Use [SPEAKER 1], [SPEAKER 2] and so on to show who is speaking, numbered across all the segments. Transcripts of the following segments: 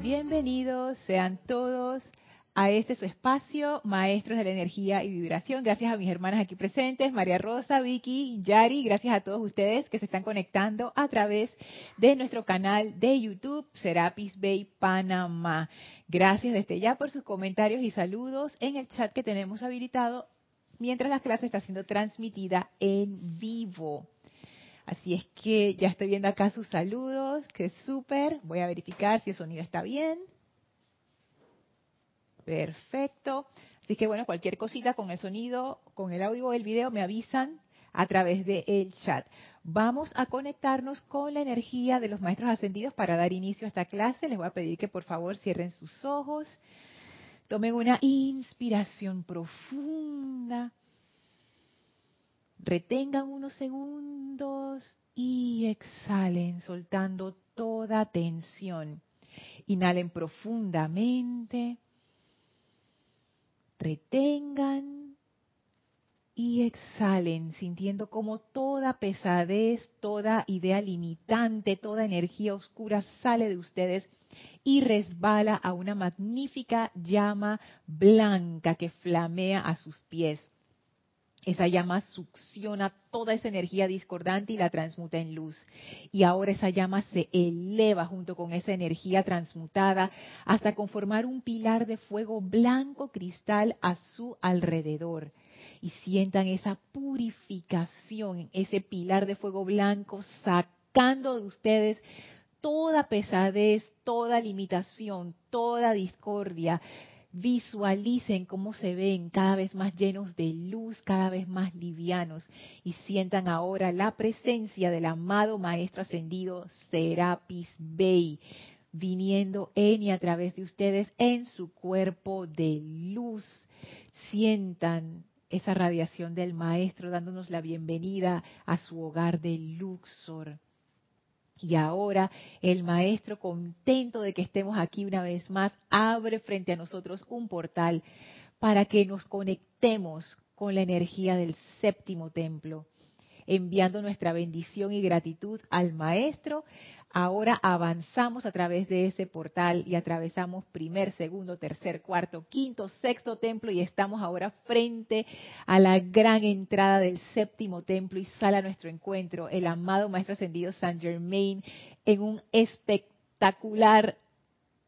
[SPEAKER 1] Bienvenidos sean todos a este su espacio, Maestros de la Energía y Vibración. Gracias a mis hermanas aquí presentes, María Rosa, Vicky, Yari, gracias a todos ustedes que se están conectando a través de nuestro canal de YouTube, Serapis Bay Panamá. Gracias desde ya por sus comentarios y saludos en el chat que tenemos habilitado mientras la clase está siendo transmitida en vivo. Así es que ya estoy viendo acá sus saludos, que súper. Voy a verificar si el sonido está bien. Perfecto. Así que bueno, cualquier cosita con el sonido, con el audio o el video me avisan a través del chat. Vamos a conectarnos con la energía de los maestros ascendidos para dar inicio a esta clase. Les voy a pedir que por favor cierren sus ojos. Tomen una inspiración profunda Retengan unos segundos y exhalen, soltando toda tensión. Inhalen profundamente. Retengan y exhalen, sintiendo como toda pesadez, toda idea limitante, toda energía oscura sale de ustedes y resbala a una magnífica llama blanca que flamea a sus pies. Esa llama succiona toda esa energía discordante y la transmuta en luz. Y ahora esa llama se eleva junto con esa energía transmutada hasta conformar un pilar de fuego blanco cristal a su alrededor. Y sientan esa purificación, ese pilar de fuego blanco sacando de ustedes toda pesadez, toda limitación, toda discordia, visualicen cómo se ven cada vez más llenos de luz, cada vez más livianos y sientan ahora la presencia del amado Maestro Ascendido Serapis Bey viniendo en y a través de ustedes en su cuerpo de luz. Sientan esa radiación del Maestro dándonos la bienvenida a su hogar de Luxor. Y ahora el Maestro, contento de que estemos aquí una vez más, abre frente a nosotros un portal para que nos conectemos con la energía del séptimo templo, enviando nuestra bendición y gratitud al Maestro. Ahora avanzamos a través de ese portal y atravesamos primer, segundo, tercer, cuarto, quinto, sexto templo y estamos ahora frente a la gran entrada del séptimo templo y sale a nuestro encuentro el amado Maestro Ascendido Saint Germain en un espectacular,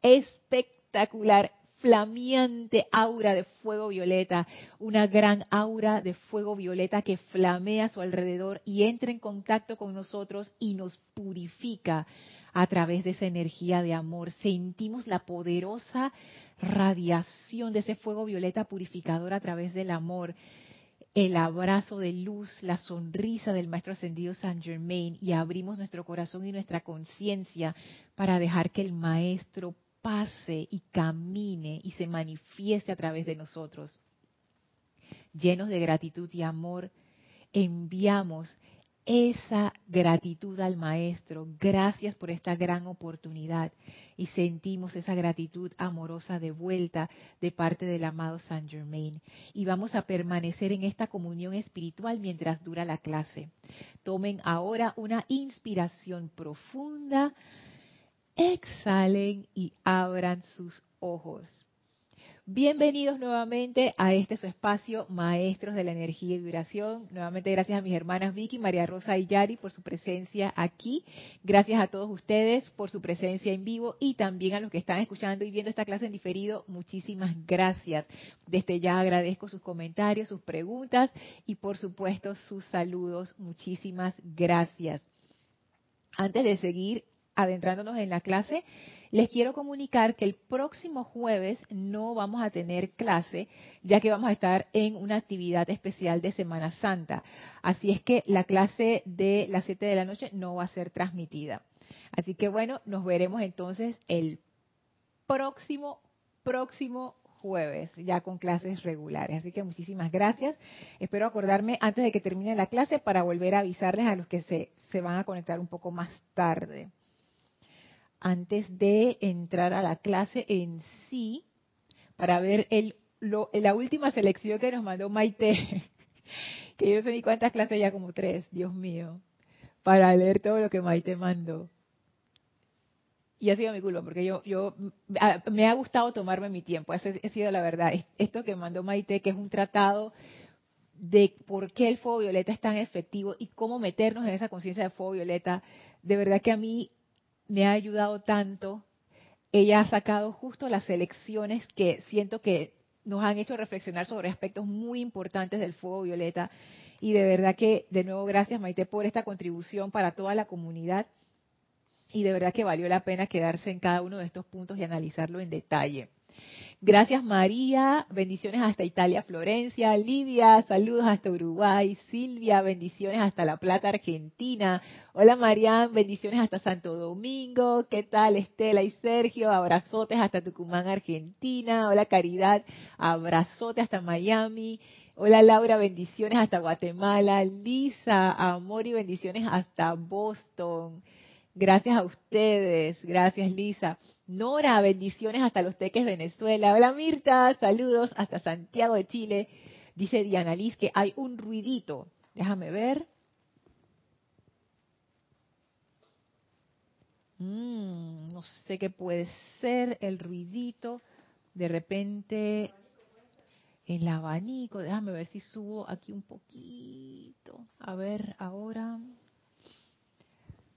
[SPEAKER 1] espectacular flameante aura de fuego violeta, una gran aura de fuego violeta que flamea a su alrededor y entra en contacto con nosotros y nos purifica a través de esa energía de amor. Sentimos la poderosa radiación de ese fuego violeta purificador a través del amor, el abrazo de luz, la sonrisa del Maestro Ascendido San Germain y abrimos nuestro corazón y nuestra conciencia para dejar que el Maestro pase y camine y se manifieste a través de nosotros. Llenos de gratitud y amor, enviamos esa gratitud al Maestro. Gracias por esta gran oportunidad. Y sentimos esa gratitud amorosa de vuelta de parte del amado Saint Germain. Y vamos a permanecer en esta comunión espiritual mientras dura la clase. Tomen ahora una inspiración profunda exhalen y abran sus ojos. Bienvenidos nuevamente a este su espacio, Maestros de la Energía y Vibración. Nuevamente gracias a mis hermanas Vicky, María Rosa y Yari por su presencia aquí. Gracias a todos ustedes por su presencia en vivo y también a los que están escuchando y viendo esta clase en diferido. Muchísimas gracias. Desde ya agradezco sus comentarios, sus preguntas y por supuesto sus saludos. Muchísimas gracias. Antes de seguir adentrándonos en la clase, les quiero comunicar que el próximo jueves no vamos a tener clase, ya que vamos a estar en una actividad especial de Semana Santa. Así es que la clase de las 7 de la noche no va a ser transmitida. Así que bueno, nos veremos entonces el próximo, próximo jueves, ya con clases regulares. Así que muchísimas gracias. Espero acordarme antes de que termine la clase para volver a avisarles a los que se, se van a conectar un poco más tarde antes de entrar a la clase en sí, para ver el, la última selección que nos mandó Maite, que yo sé ni cuántas clases ya, como tres, Dios mío, para leer todo lo que Maite mandó. y ha sido mi culpa, porque yo, yo me ha gustado tomarme mi tiempo, ha sido la verdad. Esto que mandó Maite, que es un tratado de por qué el fuego violeta es tan efectivo y cómo meternos en esa conciencia de fuego violeta, de verdad que a mí me ha ayudado tanto. Ella ha sacado justo las elecciones que siento que nos han hecho reflexionar sobre aspectos muy importantes del fuego violeta. Y de verdad que, de nuevo, gracias Maite por esta contribución para toda la comunidad. Y de verdad que valió la pena quedarse en cada uno de estos puntos y analizarlo en detalle. Gracias María, bendiciones hasta Italia, Florencia, Lidia, saludos hasta Uruguay, Silvia, bendiciones hasta La Plata, Argentina. Hola María, bendiciones hasta Santo Domingo, ¿qué tal Estela y Sergio? Abrazotes hasta Tucumán, Argentina. Hola Caridad, abrazote hasta Miami. Hola Laura, bendiciones hasta Guatemala. Lisa, amor y bendiciones hasta Boston. Gracias a ustedes, gracias Lisa. Nora, bendiciones hasta Los Teques, Venezuela. Hola Mirta, saludos hasta Santiago de Chile. Dice Diana Liz que hay un ruidito. Déjame ver. Mm, no sé qué puede ser el ruidito. De repente el abanico. Déjame ver si subo aquí un poquito. A ver, ahora.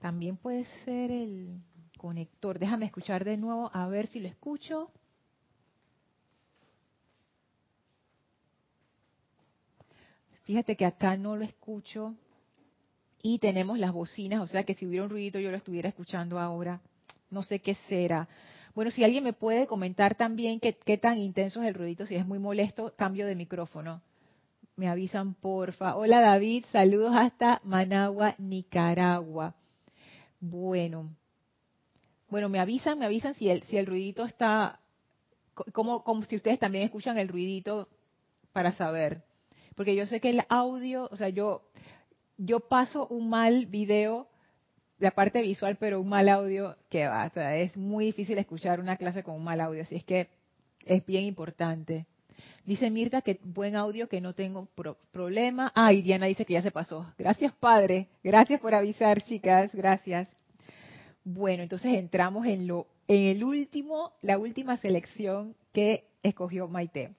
[SPEAKER 1] También puede ser el conector. Déjame escuchar de nuevo a ver si lo escucho. Fíjate que acá no lo escucho y tenemos las bocinas, o sea que si hubiera un ruidito yo lo estuviera escuchando ahora. No sé qué será. Bueno, si alguien me puede comentar también qué, qué tan intenso es el ruidito, si es muy molesto, cambio de micrófono. Me avisan, porfa. Hola David, saludos hasta Managua, Nicaragua. Bueno, bueno, me avisan, me avisan si el, si el ruidito está, como, como si ustedes también escuchan el ruidito para saber. Porque yo sé que el audio, o sea, yo, yo paso un mal video, la parte visual, pero un mal audio que va. O sea, es muy difícil escuchar una clase con un mal audio, así es que es bien importante. Dice Mirta que buen audio, que no tengo problema. Ah, y Diana dice que ya se pasó. Gracias, padre. Gracias por avisar, chicas. Gracias. Bueno, entonces entramos en lo en el último, la última selección que escogió Maite.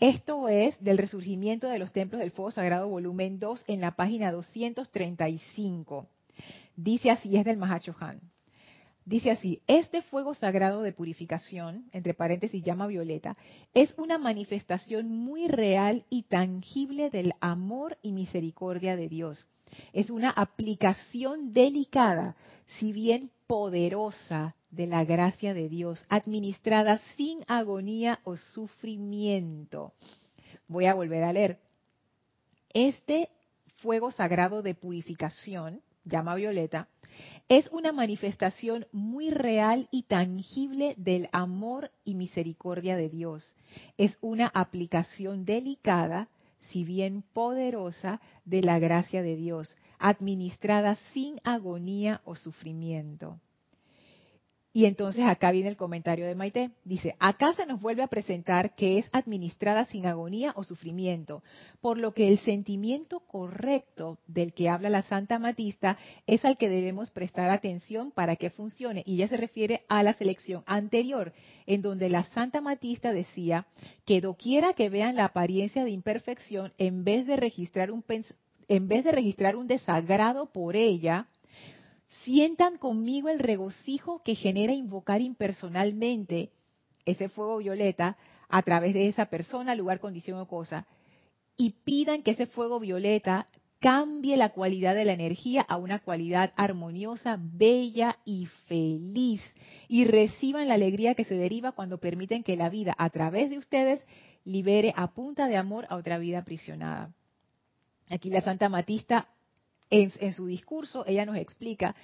[SPEAKER 1] Esto es del resurgimiento de los templos del fuego sagrado, volumen 2, en la página 235. Dice así, es del Mahachohan. Dice así, este fuego sagrado de purificación, entre paréntesis llama violeta, es una manifestación muy real y tangible del amor y misericordia de Dios. Es una aplicación delicada, si bien poderosa, de la gracia de Dios, administrada sin agonía o sufrimiento. Voy a volver a leer. Este fuego sagrado de purificación, llama violeta, es una manifestación muy real y tangible del amor y misericordia de Dios. Es una aplicación delicada, si bien poderosa, de la gracia de Dios, administrada sin agonía o sufrimiento. Y entonces acá viene el comentario de Maite. Dice, acá se nos vuelve a presentar que es administrada sin agonía o sufrimiento, por lo que el sentimiento correcto del que habla la Santa Matista es al que debemos prestar atención para que funcione. Y ya se refiere a la selección anterior, en donde la Santa Matista decía que doquiera que vean la apariencia de imperfección, en vez de registrar un, en vez de registrar un desagrado por ella, sientan conmigo el regocijo que genera invocar impersonalmente ese fuego violeta a través de esa persona, lugar, condición o cosa, y pidan que ese fuego violeta cambie la cualidad de la energía a una cualidad armoniosa, bella y feliz, y reciban la alegría que se deriva cuando permiten que la vida a través de ustedes libere a punta de amor a otra vida aprisionada. Aquí la Santa Matista en, su discurso ella nos explica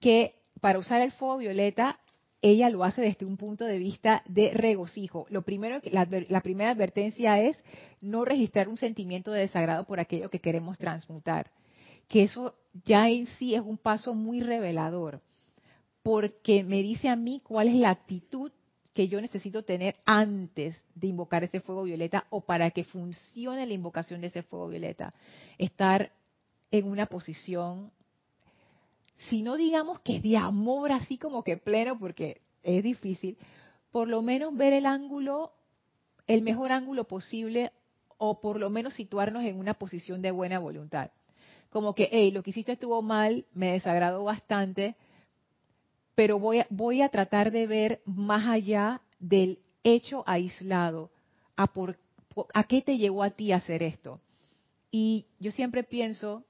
[SPEAKER 1] que para usar el fuego violeta ella lo hace desde un punto de vista de regocijo. Lo primero, la, la, primera advertencia es no registrar un sentimiento de desagrado por aquello que queremos transmutar. Que eso ya en sí es un paso muy revelador, porque me dice a mí cuál es la actitud que yo necesito tener antes de invocar ese fuego violeta o para que funcione la invocación de ese fuego violeta. Estar en una posición si no digamos que de amor así como que pleno, porque es difícil, por lo menos ver el ángulo, el mejor ángulo posible, o por lo menos situarnos en una posición de buena voluntad. Como que, hey, lo que hiciste estuvo mal, me desagradó bastante, pero voy a, voy a tratar de ver más allá del hecho aislado, a, por, a qué te llevó a ti a hacer esto. Y yo siempre pienso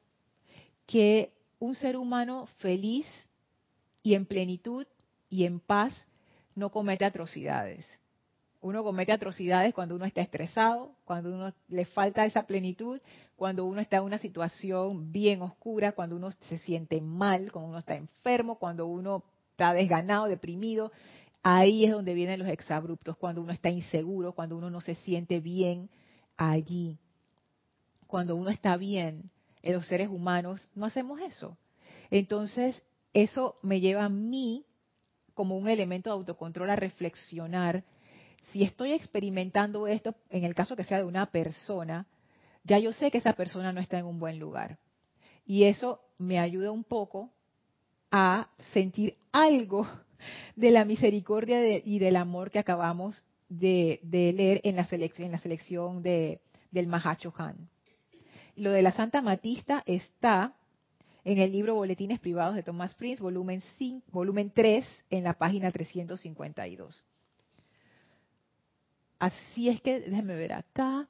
[SPEAKER 1] que un ser humano feliz y en plenitud y en paz no comete atrocidades. Uno comete atrocidades cuando uno está estresado, cuando uno le falta esa plenitud, cuando uno está en una situación bien oscura, cuando uno se siente mal, cuando uno está enfermo, cuando uno está desganado, deprimido. Ahí es donde vienen los exabruptos, cuando uno está inseguro, cuando uno no se siente bien allí. Cuando uno está bien, los seres humanos no hacemos eso. Entonces, eso me lleva a mí como un elemento de autocontrol a reflexionar si estoy experimentando esto, en el caso que sea de una persona, ya yo sé que esa persona no está en un buen lugar. Y eso me ayuda un poco a sentir algo de la misericordia y del amor que acabamos de, leer en la, selección, en la selección de, del Mahacho Han. Lo de la Santa Matista está en el libro Boletines Privados de Thomas Prince, volumen, 5, volumen 3, en la página 352. Así es que, déjenme ver acá.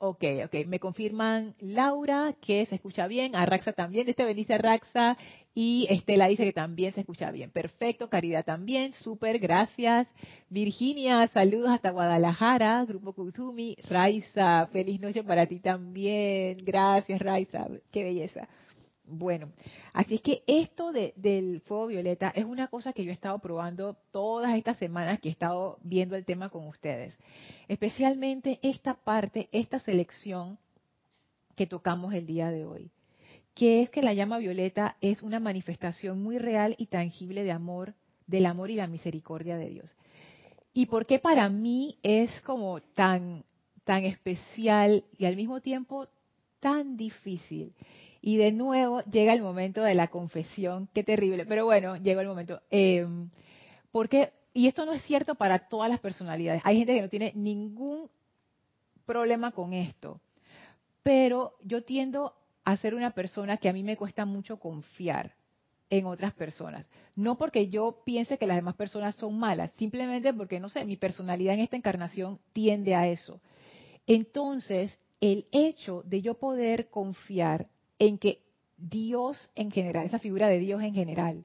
[SPEAKER 1] Ok, ok. Me confirman Laura que se escucha bien, a Raxa también, este bendice Raxa y Estela dice que también se escucha bien. Perfecto, Caridad también, súper, gracias. Virginia, saludos hasta Guadalajara, Grupo Kuzumi. Raiza, feliz noche para ti también. Gracias, Raiza, qué belleza. Bueno, así es que esto del fuego violeta es una cosa que yo he estado probando todas estas semanas que he estado viendo el tema con ustedes. Especialmente esta parte, esta selección que tocamos el día de hoy, que es que la llama violeta es una manifestación muy real y tangible de amor, del amor y la misericordia de Dios. ¿Y por qué para mí es como tan, tan especial y al mismo tiempo tan difícil? Y de nuevo llega el momento de la confesión, qué terrible, pero bueno, llegó el momento. Eh, porque, y esto no es cierto para todas las personalidades, hay gente que no tiene ningún problema con esto, pero yo tiendo a ser una persona que a mí me cuesta mucho confiar en otras personas. No porque yo piense que las demás personas son malas, simplemente porque, no sé, mi personalidad en esta encarnación tiende a eso. Entonces, el hecho de yo poder confiar en que Dios en general, esa figura de Dios en general,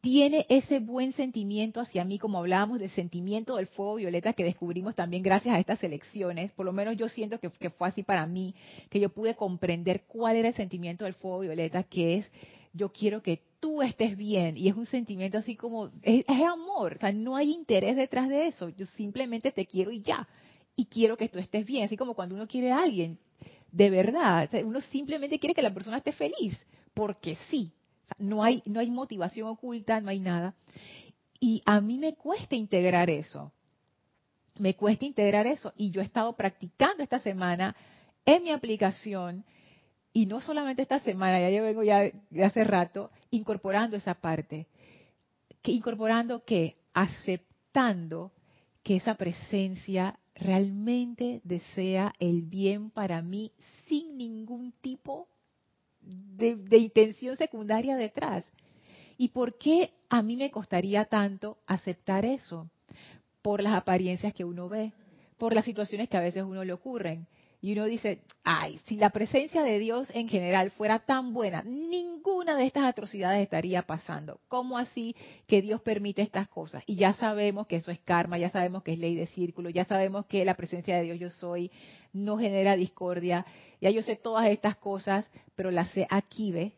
[SPEAKER 1] tiene ese buen sentimiento hacia mí, como hablábamos del sentimiento del fuego violeta que descubrimos también gracias a estas elecciones, por lo menos yo siento que, fue así para mí, que yo pude comprender cuál era el sentimiento del fuego violeta, que es yo quiero que tú estés bien, y es un sentimiento así como, es, es amor, o sea, no hay interés detrás de eso, yo simplemente te quiero y ya, y quiero que tú estés bien, así como cuando uno quiere a alguien, de verdad. uno simplemente quiere que la persona esté feliz, porque sí. no, hay, no hay motivación oculta, no hay nada. Y a mí me cuesta integrar eso. Me cuesta integrar eso. Y yo he estado practicando esta semana en mi aplicación, y no solamente esta semana, ya yo vengo ya de hace rato, incorporando esa parte. Que, incorporando que aceptando que esa presencia realmente desea el bien para mí sin ningún tipo de, intención secundaria detrás. ¿Y por qué a mí me costaría tanto aceptar eso? Por las apariencias que uno ve, por las situaciones que a veces uno le ocurren. Y uno dice, ay, si la presencia de Dios en general fuera tan buena, ninguna de estas atrocidades estaría pasando. ¿Cómo así que Dios permite estas cosas? Y ya sabemos que eso es karma, ya sabemos que es ley de círculo, ya sabemos que la presencia de Dios yo soy no genera discordia. Ya yo sé todas estas cosas, pero las sé aquí, ¿ve?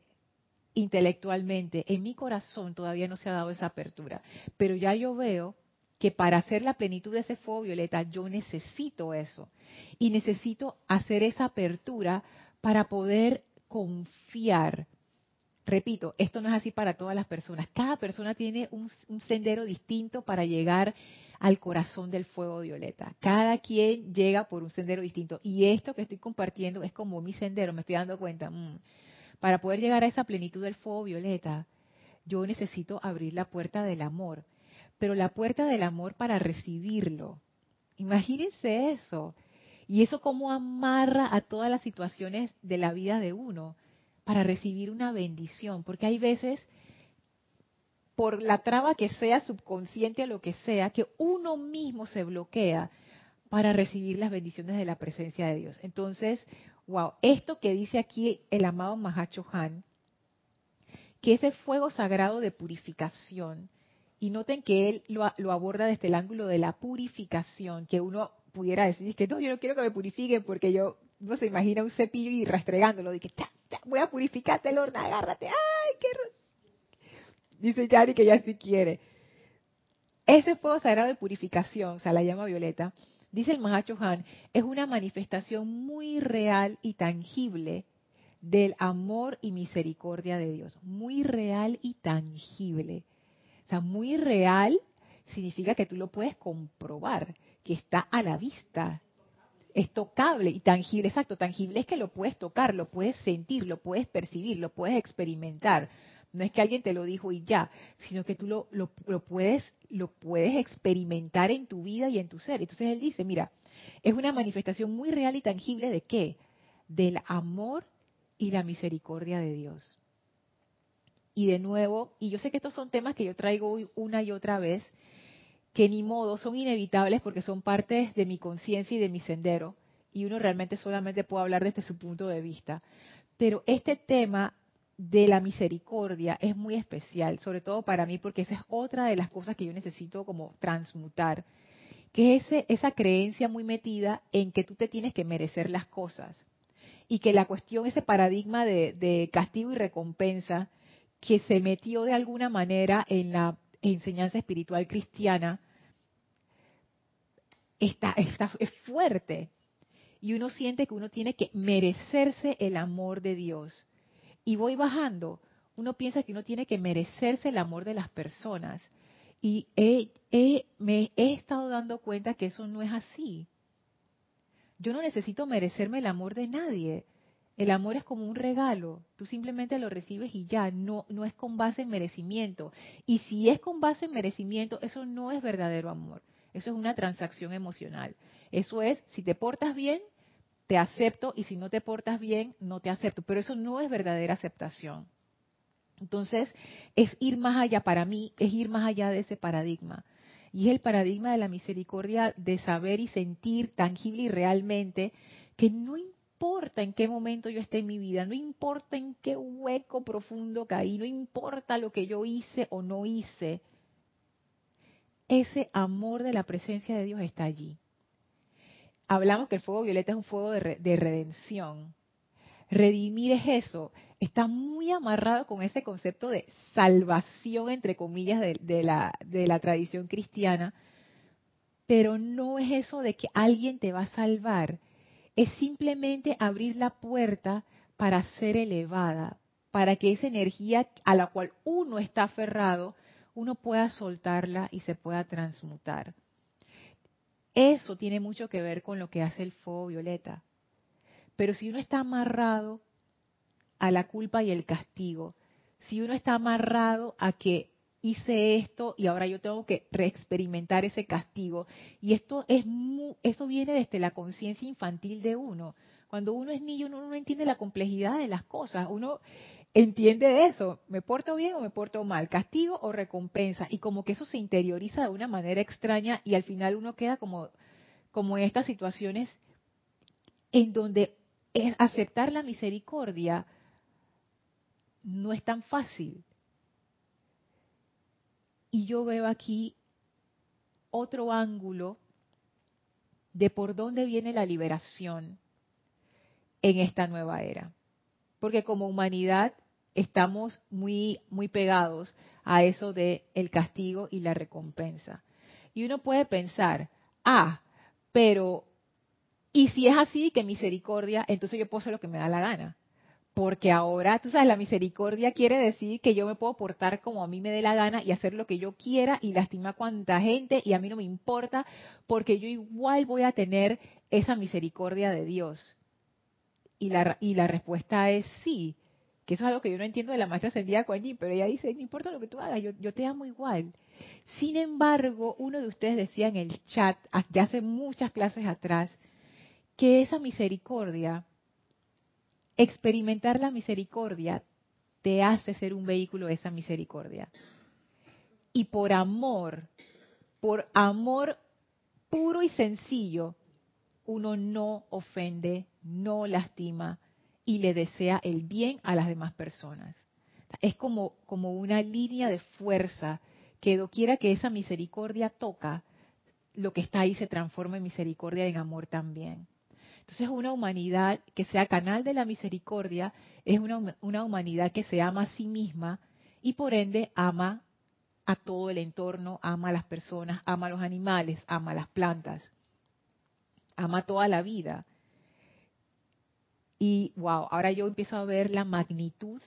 [SPEAKER 1] intelectualmente. En mi corazón todavía no se ha dado esa apertura. Pero ya yo veo que para hacer la plenitud de ese fuego violeta yo necesito eso. Y necesito hacer esa apertura para poder confiar. Repito, esto no es así para todas las personas. Cada persona tiene un, sendero distinto para llegar al corazón del fuego violeta. Cada quien llega por un sendero distinto. Y esto que estoy compartiendo es como mi sendero, me estoy dando cuenta. Mm, para poder llegar a esa plenitud del fuego violeta, yo necesito abrir la puerta del amor, pero la puerta del amor para recibirlo. Imagínense eso. Y eso cómo amarra a todas las situaciones de la vida de uno para recibir una bendición, porque hay veces por la traba que sea subconsciente o lo que sea, que uno mismo se bloquea para recibir las bendiciones de la presencia de Dios. Entonces, wow, esto que dice aquí el amado Mahacho Han, que ese fuego sagrado de purificación, y noten que él lo, lo, aborda desde el ángulo de la purificación, que uno pudiera decir que no, yo no quiero que me purifiquen porque yo, no se imagina un cepillo y restregándolo, de que voy a purificarte, Lorna, agárrate, ay, qué... Dice Yari que ya sí quiere. Ese fuego sagrado de purificación, o sea, la llama violeta, dice el Mahacho Han, es una manifestación muy real y tangible del amor y misericordia de Dios. Muy real y tangible. Sea, muy real significa que tú lo puedes comprobar, que está a la vista. Es tocable y tangible, exacto, tangible es que lo puedes tocar, lo puedes sentir, lo puedes percibir, lo puedes experimentar. No es que alguien te lo dijo y ya, sino que tú lo, lo, lo, puedes, lo puedes experimentar en tu vida y en tu ser. Entonces él dice, mira, es una manifestación muy real y tangible de qué? Del amor y la misericordia de Dios. Y de nuevo, y yo sé que estos son temas que yo traigo una y otra vez, que ni modo son inevitables porque son partes de mi conciencia y de mi sendero, y uno realmente solamente puede hablar desde su punto de vista. Pero este tema de la misericordia es muy especial, sobre todo para mí, porque esa es otra de las cosas que yo necesito como transmutar, que es ese, esa creencia muy metida en que tú te tienes que merecer las cosas y que la cuestión, ese paradigma de castigo y recompensa que se metió de alguna manera en la enseñanza espiritual cristiana, está, es fuerte. Y uno siente que uno tiene que merecerse el amor de Dios y voy bajando, uno piensa que uno tiene que merecerse el amor de las personas. Y me he estado dando cuenta que eso no es así. Yo no necesito merecerme el amor de nadie. El amor es como un regalo. Tú simplemente lo recibes y ya. No, no es con base en merecimiento. Y si es con base en merecimiento, eso no es verdadero amor. Eso es una transacción emocional. Eso es, si te portas bien, te acepto y si no te portas bien, no te acepto. Pero eso no es verdadera aceptación. Entonces, es ir más allá, para mí, es ir más allá de ese paradigma. Y es el paradigma de la misericordia de saber y sentir tangible y realmente que no importa en qué momento yo esté en mi vida, no importa en qué hueco profundo caí, no importa lo que yo hice o no hice, ese amor de la presencia de Dios está allí. Hablamos que el fuego violeta es un fuego de, redención. Redimir es eso, está muy amarrado con ese concepto de salvación, entre comillas, de, la, de la tradición cristiana, pero no es eso de que alguien te va a salvar, es simplemente abrir la puerta para ser elevada, para que esa energía a la cual uno está aferrado, uno pueda soltarla y se pueda transmutar. Eso tiene mucho que ver con lo que hace el fuego violeta. Pero si uno está amarrado a la culpa y el castigo, si uno está amarrado a que hice esto y ahora yo tengo que reexperimentar ese castigo, y esto es eso viene desde la conciencia infantil de uno. Cuando uno es niño uno no entiende la complejidad de las cosas, uno entiende eso, me porto bien o me porto mal, castigo o recompensa, y como que eso se interioriza de una manera extraña y al final uno queda como, como en estas situaciones en donde es aceptar la misericordia no es tan fácil. Y yo veo aquí otro ángulo de por dónde viene la liberación en esta nueva era porque como humanidad estamos muy muy pegados a eso de el castigo y la recompensa. Y uno puede pensar, ah, pero y si es así que misericordia, entonces yo puedo lo que me da la gana. Porque ahora, tú sabes, la misericordia quiere decir que yo me puedo portar como a mí me dé la gana y hacer lo que yo quiera y lastimar a cuanta gente y a mí no me importa porque yo igual voy a tener esa misericordia de Dios. Y la, y la respuesta es sí, que eso es algo que yo no entiendo de la maestra ascendida Kuan pero ella dice, no importa lo que tú hagas, yo, yo te amo igual. Sin embargo, uno de ustedes decía en el chat, ya hace muchas clases atrás, que esa misericordia, experimentar la misericordia, te hace ser un vehículo de esa misericordia. Y por amor, por amor puro y sencillo, uno no ofende, no lastima y le desea el bien a las demás personas. Es como, como una línea de fuerza que doquiera que esa misericordia toca, lo que está ahí se transforma en misericordia y en amor también. Entonces una humanidad que sea canal de la misericordia es una, humanidad que se ama a sí misma y por ende ama a todo el entorno, ama a las personas, ama a los animales, ama a las plantas, ama toda la vida. Y wow, ahora yo empiezo a ver la magnitud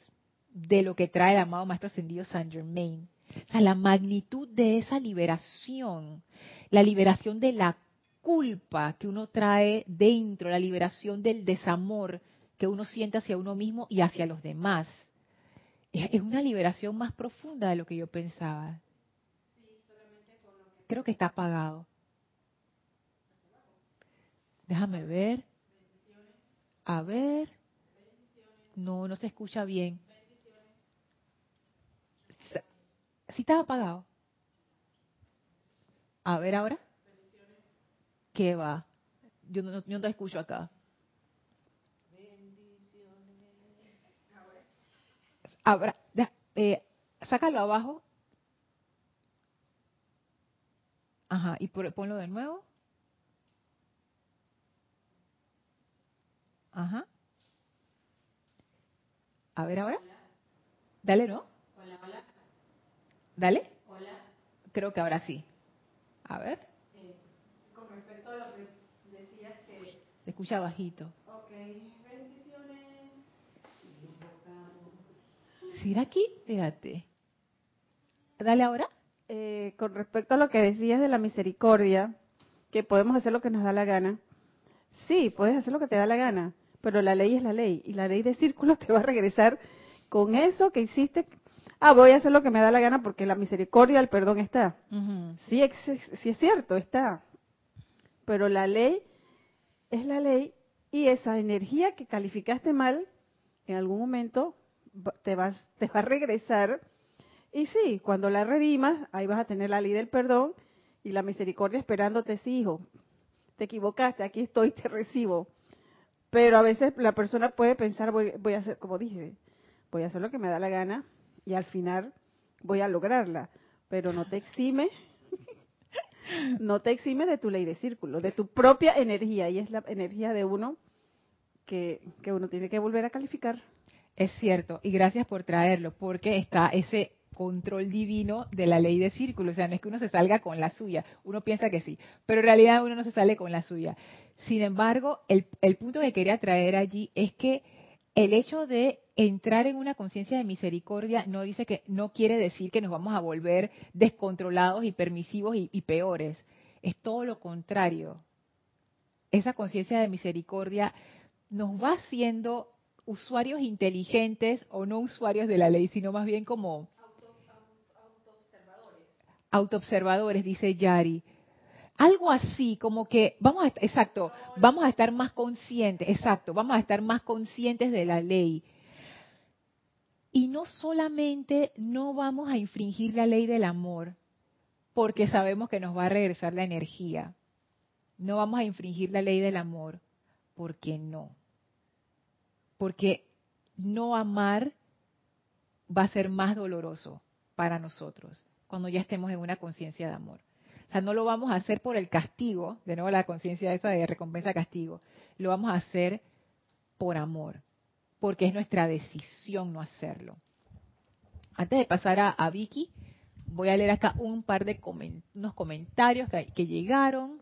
[SPEAKER 1] de lo que trae el amado Maestro Ascendido Saint Germain. O sea, la magnitud de esa liberación, la liberación de la culpa que uno trae dentro, la liberación del desamor que uno siente hacia uno mismo y hacia los demás. Es una liberación más profunda de lo que yo pensaba. Creo que está apagado. Déjame ver. A ver. No, no se escucha bien. ¿Sí estaba apagado? A ver ahora. ¿Qué va? Yo no, yo no te escucho acá. Abra, eh, sácalo abajo. Ajá, y ponlo de nuevo. Ajá. A ver ahora. Dale, ¿no? Hola, hola. Dale. Hola. Creo que ahora sí. A ver. Con respecto a lo que decías que... Se escucha bajito. Ok, bendiciones. ¿Sir aquí? Espérate. Dale ahora.
[SPEAKER 2] Eh, con respecto a lo que decías de la misericordia, que podemos hacer lo que nos da la gana. Sí, puedes hacer lo que te da la gana, pero la ley es la ley y la ley de círculos te va a regresar con eso que hiciste. Ah, voy a hacer lo que me da la gana porque la misericordia, el perdón está. sí, sí es cierto, está. Pero la ley es la ley y esa energía que calificaste mal, en algún momento te, vas, te va a regresar. Y sí, cuando la redimas, ahí vas a tener la ley del perdón y la misericordia esperándote, sí, hijo, te equivocaste, aquí estoy, te recibo. Pero a veces la persona puede pensar, voy, a hacer, como dije, voy a hacer lo que me da la gana y al final voy a lograrla. Pero no te exime, no te exime de tu ley de círculo, de tu propia energía. Y es la energía de uno que, que uno tiene que volver a calificar.
[SPEAKER 1] Es cierto, y gracias por traerlo, porque está ese control divino de la ley de círculo. O sea, no es que uno se salga con la suya. Uno piensa que sí, pero en realidad uno no se sale con la suya. Sin embargo, el, el punto que quería traer allí es que el hecho de entrar en una conciencia de misericordia no dice que no quiere decir que nos vamos a volver descontrolados y permisivos y, peores. Es todo lo contrario. Esa conciencia de misericordia nos va haciendo usuarios inteligentes o no usuarios de la ley, sino más bien como autoobservadores, dice Yari. Algo así, como que vamos a, exacto, vamos a estar más conscientes, exacto, vamos a estar más conscientes de la ley. Y no solamente no vamos a infringir la ley del amor, porque sabemos que nos va a regresar la energía. No vamos a infringir la ley del amor, porque no. Porque no amar va a ser más doloroso para nosotros cuando ya estemos en una conciencia de amor. O sea, no lo vamos a hacer por el castigo, de nuevo la conciencia esa de recompensa-castigo, lo vamos a hacer por amor, porque es nuestra decisión no hacerlo. Antes de pasar a, Vicky, voy a leer acá un par de unos comentarios que, que llegaron.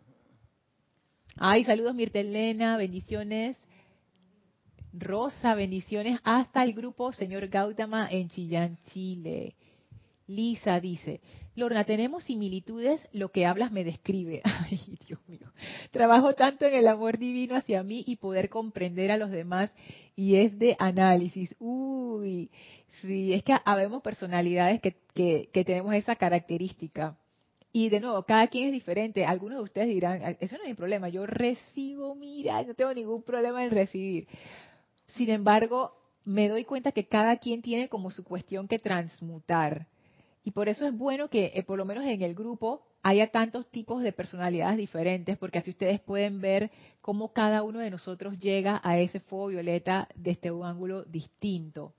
[SPEAKER 1] Ay, saludos Mirta Elena, bendiciones. Rosa, bendiciones hasta el grupo Señor Gautama en Chillán, Chile. Lisa dice, Lorna, tenemos similitudes, lo que hablas me describe. Ay, Dios. Trabajo tanto en el amor divino hacia mí y poder comprender a los demás y es de análisis. Uy, sí, es que habemos personalidades que, que, tenemos esa característica. Y de nuevo, cada quien es diferente. Algunos de ustedes dirán, eso no es mi problema, yo recibo, mira, no tengo ningún problema en recibir. Sin embargo, me doy cuenta que cada quien tiene como su cuestión que transmutar. Y por eso es bueno que, eh, por lo menos en el grupo, haya tantos tipos de personalidades diferentes, porque así ustedes pueden ver cómo cada uno de nosotros llega a ese fuego violeta desde un ángulo distinto.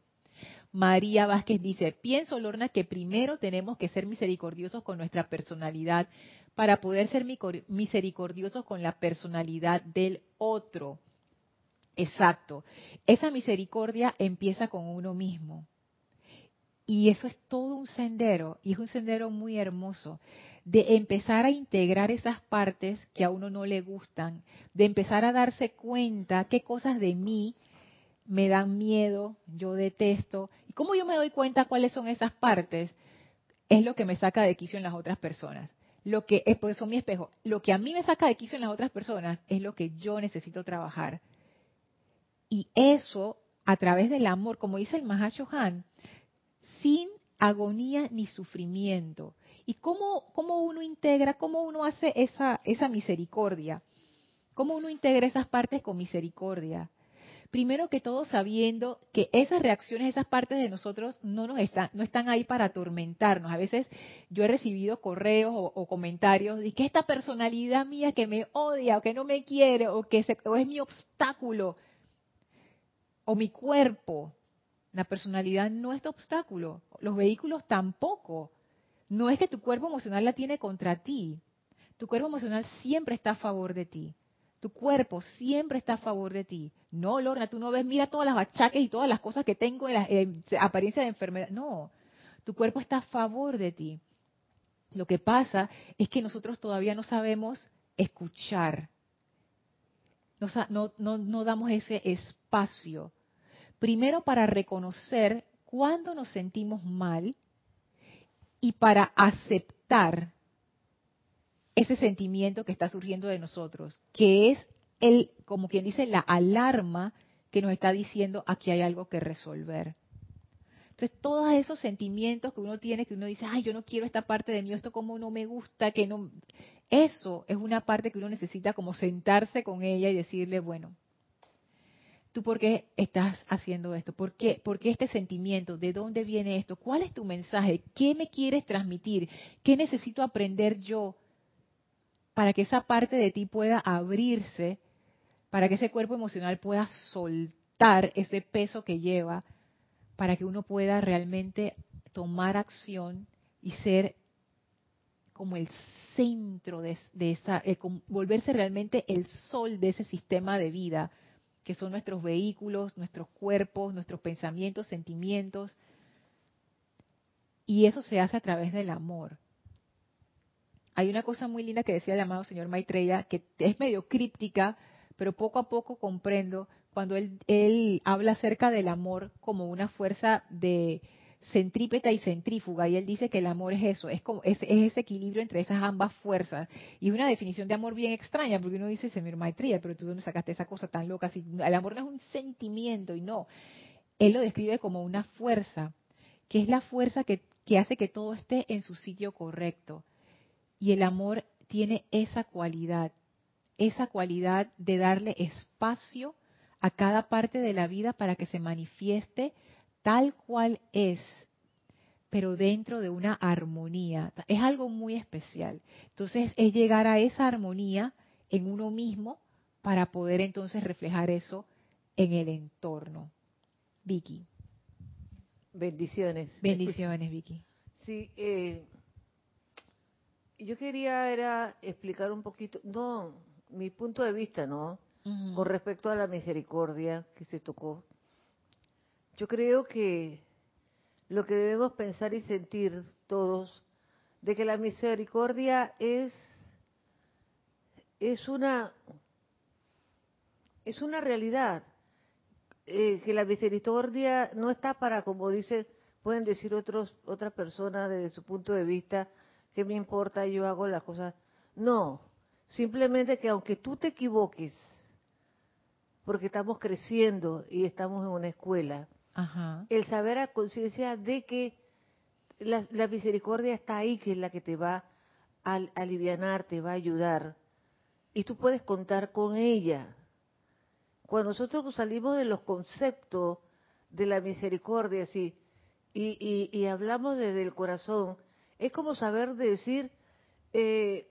[SPEAKER 1] María Vázquez dice, pienso, Lorna, que primero tenemos que ser misericordiosos con nuestra personalidad para poder ser misericordiosos con la personalidad del otro. Exacto. Esa misericordia empieza con uno mismo. Y eso es todo un sendero, y es un sendero muy hermoso, de empezar a integrar esas partes que a uno no le gustan, de empezar a darse cuenta qué cosas de mí me dan miedo, yo detesto. ¿Y cómo yo me doy cuenta cuáles son esas partes? Es lo que me saca de quicio en las otras personas. Lo que es por mi espejo. Lo que a mí me saca de quicio en las otras personas es lo que yo necesito trabajar. Y eso, a través del amor, como dice el Han, sin agonía ni sufrimiento. ¿Y cómo, cómo uno integra, cómo uno hace esa, esa misericordia? ¿Cómo uno integra esas partes con misericordia? Primero que todo sabiendo que esas reacciones, esas partes de nosotros no nos están, no están ahí para atormentarnos. A veces yo he recibido correos o, comentarios de que esta personalidad mía que me odia o que no me quiere o que o es mi obstáculo o mi cuerpo. La personalidad no es tu obstáculo, los vehículos tampoco. No es que tu cuerpo emocional la tiene contra ti. Tu cuerpo emocional siempre está a favor de ti. Tu cuerpo siempre está a favor de ti. No, Lorna, tú no ves, mira todas las achaques y todas las cosas que tengo en la apariencia de enfermedad. No, tu cuerpo está a favor de ti. Lo que pasa es que nosotros todavía no sabemos escuchar. no, damos ese espacio Primero para reconocer cuándo nos sentimos mal y para aceptar ese sentimiento que está surgiendo de nosotros, que es el, como quien dice, la alarma que nos está diciendo aquí hay algo que resolver. Entonces, todos esos sentimientos que uno tiene, que uno dice, ay, yo no quiero esta parte de mí, esto como no me gusta, que no... Eso es una parte que uno necesita como sentarse con ella y decirle, bueno, ¿Tú por qué estás haciendo esto? ¿Por qué, ¿Por qué este sentimiento? ¿De dónde viene esto? ¿Cuál es tu mensaje? ¿Qué me quieres transmitir? ¿Qué necesito aprender yo para que esa parte de ti pueda abrirse, para que ese cuerpo emocional pueda soltar ese peso que lleva, para que uno pueda realmente tomar acción y ser como el centro de, esa, eh, volverse realmente el sol de ese sistema de vida que son nuestros vehículos, nuestros cuerpos, nuestros pensamientos, sentimientos. Y eso se hace a través del amor. Hay una cosa muy linda que decía el amado señor Maitreya, que es medio críptica, pero poco a poco comprendo cuando él, él habla acerca del amor como una fuerza de, centrípeta y centrífuga, y él dice que el amor es eso, es como es, ese equilibrio entre esas ambas fuerzas. Y una definición de amor bien extraña, porque uno dice, Semir Maitría, pero tú dónde sacaste esa cosa tan loca, si el amor no es un sentimiento, y no, él lo describe como una fuerza, que es la fuerza que, que hace que todo esté en su sitio correcto. Y el amor tiene esa cualidad, esa cualidad de darle espacio a cada parte de la vida para que se manifieste tal cual es, pero dentro de una armonía. Es algo muy especial. Entonces es llegar a esa armonía en uno mismo para poder entonces reflejar eso en el entorno. Vicky.
[SPEAKER 3] Bendiciones.
[SPEAKER 1] Bendiciones, Vicky.
[SPEAKER 3] Sí, eh, yo quería era explicar un poquito, no, mi punto de vista, ¿no? Con respecto a la misericordia que se tocó yo creo que lo que debemos pensar y sentir todos, de que la misericordia es, una es una realidad, eh, que la misericordia no está para, como dice, pueden decir otros, otras personas desde su punto de vista, que me importa, yo hago las cosas. No, Simplemente que aunque tú te equivoques, porque estamos creciendo y estamos en una escuela, el saber a conciencia de que la, misericordia está ahí, que es la que te va a aliviar, te va a ayudar, y tú puedes contar con ella. Cuando nosotros salimos de los conceptos de la misericordia, y, y, hablamos desde el corazón, es como saber decir, eh,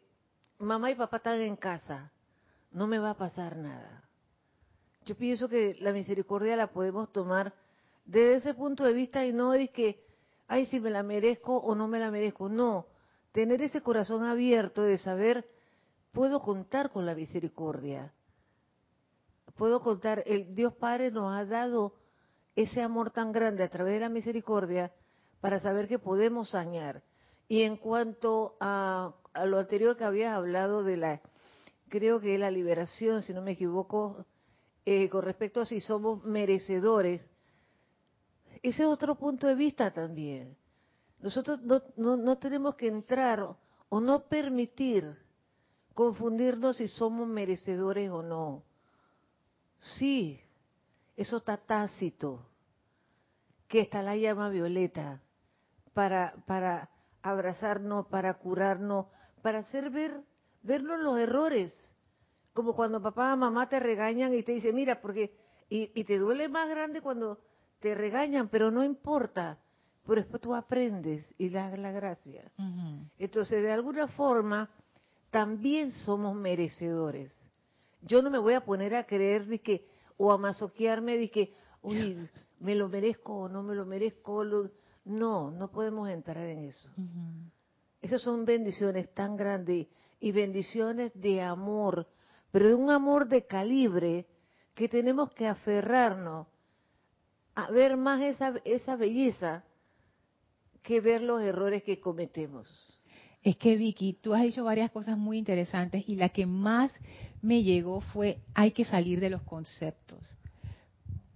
[SPEAKER 3] mamá y papá están en casa, no me va a pasar nada. Yo pienso que la misericordia la podemos tomar desde ese punto de vista y no es que, ay, si me la merezco o no me la merezco. No, tener ese corazón abierto de saber, puedo contar con la misericordia. Puedo contar, el Dios Padre nos ha dado ese amor tan grande a través de la misericordia para saber que podemos sañar. Y en cuanto a, a lo anterior que habías hablado de la, creo que la liberación, si no me equivoco, eh, con respecto a si somos merecedores, ese es otro punto de vista también. Nosotros no, no, no tenemos que entrar o no permitir confundirnos si somos merecedores o no. Sí, eso está tácito, que está la llama violeta para, para abrazarnos, para curarnos, para hacer ver, vernos los errores. Como cuando papá o mamá te regañan y te dicen, mira, porque, y, y te duele más grande cuando te regañan, pero no importa, pero después tú aprendes y das la gracia. Entonces, de alguna forma, también somos merecedores. Yo no me voy a poner a creer de que, o a masoquearme de que, uy, me lo merezco o no me lo merezco. No, no podemos entrar en eso. Esas son bendiciones tan grandes y bendiciones de amor, pero de un amor de calibre que tenemos que aferrarnos ver más esa, esa belleza que ver los errores que cometemos.
[SPEAKER 1] Es que Vicky, tú has dicho varias cosas muy interesantes y la que más me llegó fue hay que salir de los conceptos.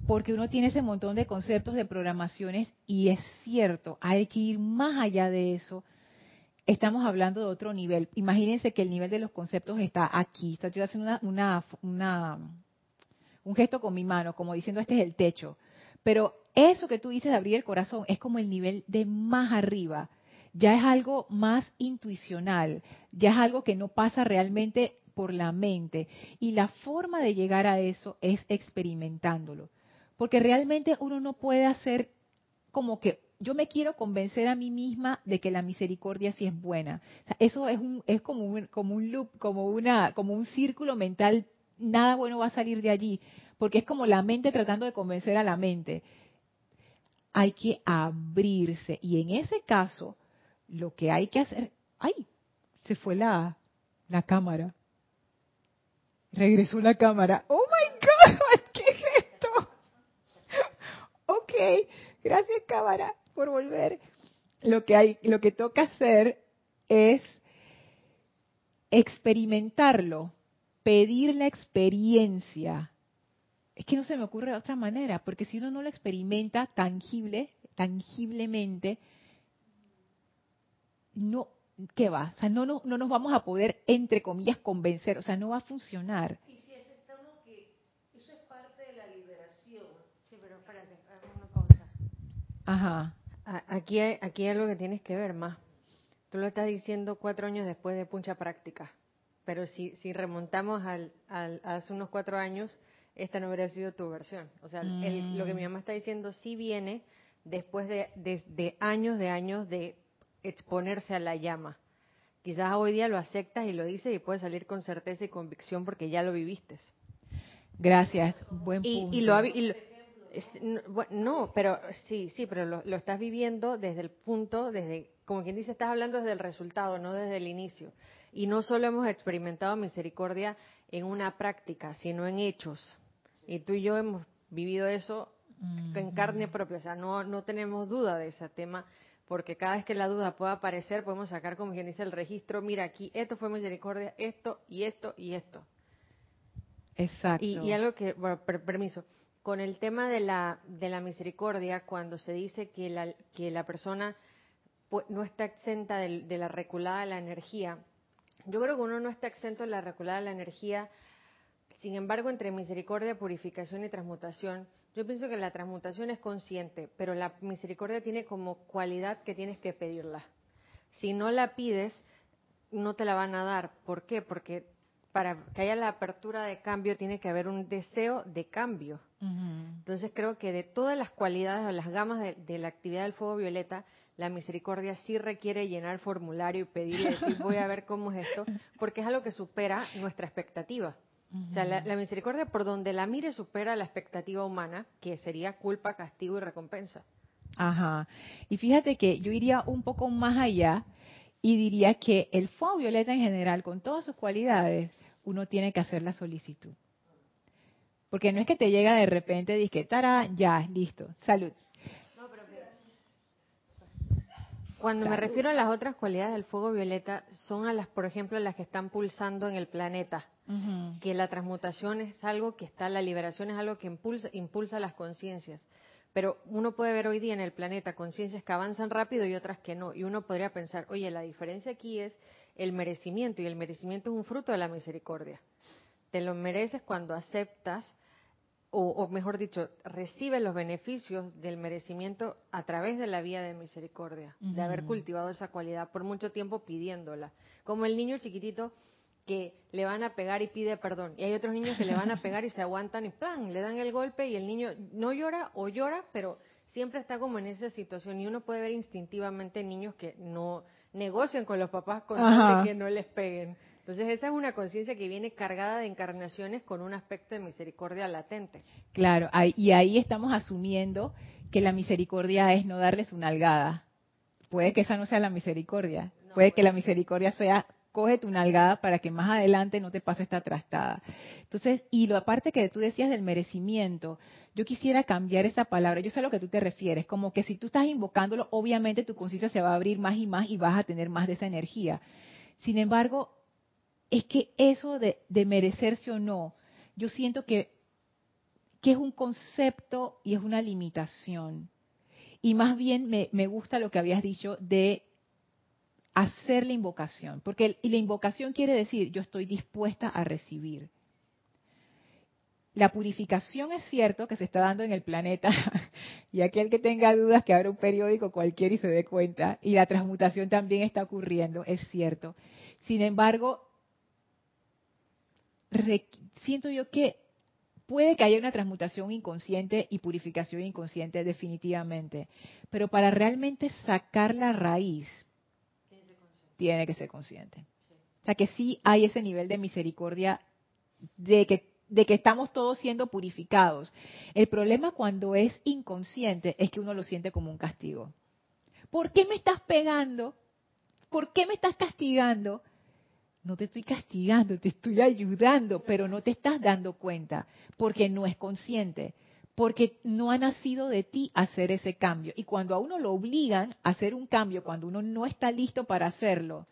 [SPEAKER 1] Porque uno tiene ese montón de conceptos de programaciones y es cierto, hay que ir más allá de eso. Estamos hablando de otro nivel. Imagínense que el nivel de los conceptos está aquí. Estoy haciendo una, una, un gesto con mi mano, como diciendo este es el techo pero eso que tú dices de abrir el corazón es como el nivel de más arriba. Ya es algo más intuicional, ya es algo que no pasa realmente por la mente. Y la forma de llegar a eso es experimentándolo. Porque realmente uno no puede hacer como que yo me quiero convencer a mí misma de que la misericordia sí es buena. eso es, un, es como, un, como un loop, como, una, como un círculo mental. Nada bueno va a salir de allí porque es como la mente tratando de convencer a la mente. Hay que abrirse y en ese caso lo que hay que hacer, ay, se fue la, la cámara. Regresó la cámara. Oh my God, ¿qué es esto? Ok, gracias cámara por volver. Lo que hay, lo que toca hacer es experimentarlo, pedir la experiencia es que no se me ocurre de otra manera, porque si uno no lo experimenta tangible, tangiblemente, no, ¿qué va? O sea, no, no, no nos vamos a poder, entre comillas, convencer, o sea, no va a funcionar.
[SPEAKER 3] Y si aceptamos que eso es parte de la liberación.
[SPEAKER 4] Sí, pero espérate, una pausa.
[SPEAKER 1] Ajá.
[SPEAKER 4] Aquí hay, aquí hay algo que tienes que ver más. Tú lo estás diciendo cuatro años después de puncha práctica, pero si, si remontamos al, al, hace unos cuatro años, esta no hubiera sido tu versión. O sea, lo que mi mm. mamá está diciendo sí viene después de, años de años de exponerse a la llama. Quizás hoy día lo aceptas y lo dices y puedes salir con certeza y convicción porque ya lo viviste.
[SPEAKER 1] Gracias, buen
[SPEAKER 4] punto. Y, lo, no, pero sí, sí, pero lo, lo, estás viviendo desde el punto, desde, como quien dice, estás hablando desde el resultado, no desde el inicio. Y no solo hemos experimentado misericordia en una práctica, sino en hechos. Y tú y yo hemos vivido eso en carne propia, o sea, no, no tenemos duda de ese tema, porque cada vez que la duda pueda aparecer, podemos sacar, como quien dice, el registro, mira aquí, esto fue misericordia, esto y esto y esto.
[SPEAKER 1] Exacto.
[SPEAKER 4] Y, algo que, bueno, permiso, con el tema de la, de la misericordia, cuando se dice que la, que la persona no está exenta de, de la reculada de la energía, Yo creo que uno no está exento de la reculada de la energía. Sin embargo, entre misericordia, purificación y transmutación, yo pienso que la transmutación es consciente, pero la misericordia tiene como cualidad que tienes que pedirla. Si no la pides, no te la van a dar. ¿Por qué? Porque para que haya la apertura de cambio tiene que haber un deseo de cambio. Entonces creo que de todas las cualidades o las gamas de, la actividad del fuego violeta, la misericordia sí requiere llenar el formulario y pedir y decir voy a ver cómo es esto, porque es algo que supera nuestra expectativa. O sea, la, la, misericordia por donde la mire supera la expectativa humana, que sería culpa, castigo y recompensa.
[SPEAKER 1] Ajá. Y fíjate que yo iría un poco más allá y diría que el fuego violeta en general, con todas sus cualidades, uno tiene que hacer la solicitud. Porque no es que te llega de repente y que, tara, ya, listo, salud.
[SPEAKER 4] Cuando me refiero a las otras cualidades del fuego violeta, son a las, por ejemplo, las que están pulsando en el planeta. Que la transmutación es algo que está, la liberación es algo que impulsa, impulsa las conciencias. Pero uno puede ver hoy día en el planeta conciencias que avanzan rápido y otras que no. Y uno podría pensar, oye, la diferencia aquí es el merecimiento. Y el merecimiento es un fruto de la misericordia. Te lo mereces cuando aceptas o, mejor dicho, recibe los beneficios del merecimiento a través de la vía de misericordia, de haber cultivado esa cualidad por mucho tiempo pidiéndola. Como el niño chiquitito que le van a pegar y pide perdón. Y hay otros niños que le van a pegar y se aguantan y ¡plan! Le dan el golpe y el niño no llora o llora, pero siempre está como en esa situación. Y uno puede ver instintivamente niños que no negocian con los papás con que no les peguen. Entonces esa es una conciencia que viene cargada de encarnaciones con un aspecto de misericordia latente.
[SPEAKER 1] Claro, y ahí estamos asumiendo que la misericordia es no darles una algada. Puede que esa no sea la misericordia. Puede que la misericordia sea coge tu nalgada para que más adelante no te pase esta trastada. Entonces, y lo aparte que tú decías del merecimiento, yo quisiera cambiar esa palabra. Yo sé a lo que tú te refieres, como que si tú estás invocándolo, obviamente tu conciencia se va a abrir más y más y vas a tener más de esa energía. Sin embargo, es que eso de, merecerse o no, yo siento que, es un concepto y es una limitación. Y más bien me, me gusta lo que habías dicho de hacer la invocación, porque la invocación quiere decir yo estoy dispuesta a recibir. La purificación es cierto que se está dando en el planeta, y aquel que tenga dudas que abra un periódico cualquiera y se dé cuenta, y la transmutación también está ocurriendo, es cierto. Sin embargo, siento yo que puede que haya una transmutación inconsciente y purificación inconsciente definitivamente, pero para realmente sacar la raíz, tiene que ser consciente. O sea que sí hay ese nivel de misericordia de que, de que estamos todos siendo purificados. El problema cuando es inconsciente es que uno lo siente como un castigo. ¿Por qué me estás pegando? ¿Por qué me estás castigando? No te estoy castigando, te estoy ayudando, pero no te estás dando cuenta porque no es consciente, porque no ha nacido de ti hacer ese cambio. Y cuando a uno lo obligan a hacer un cambio, cuando uno no está listo para hacerlo,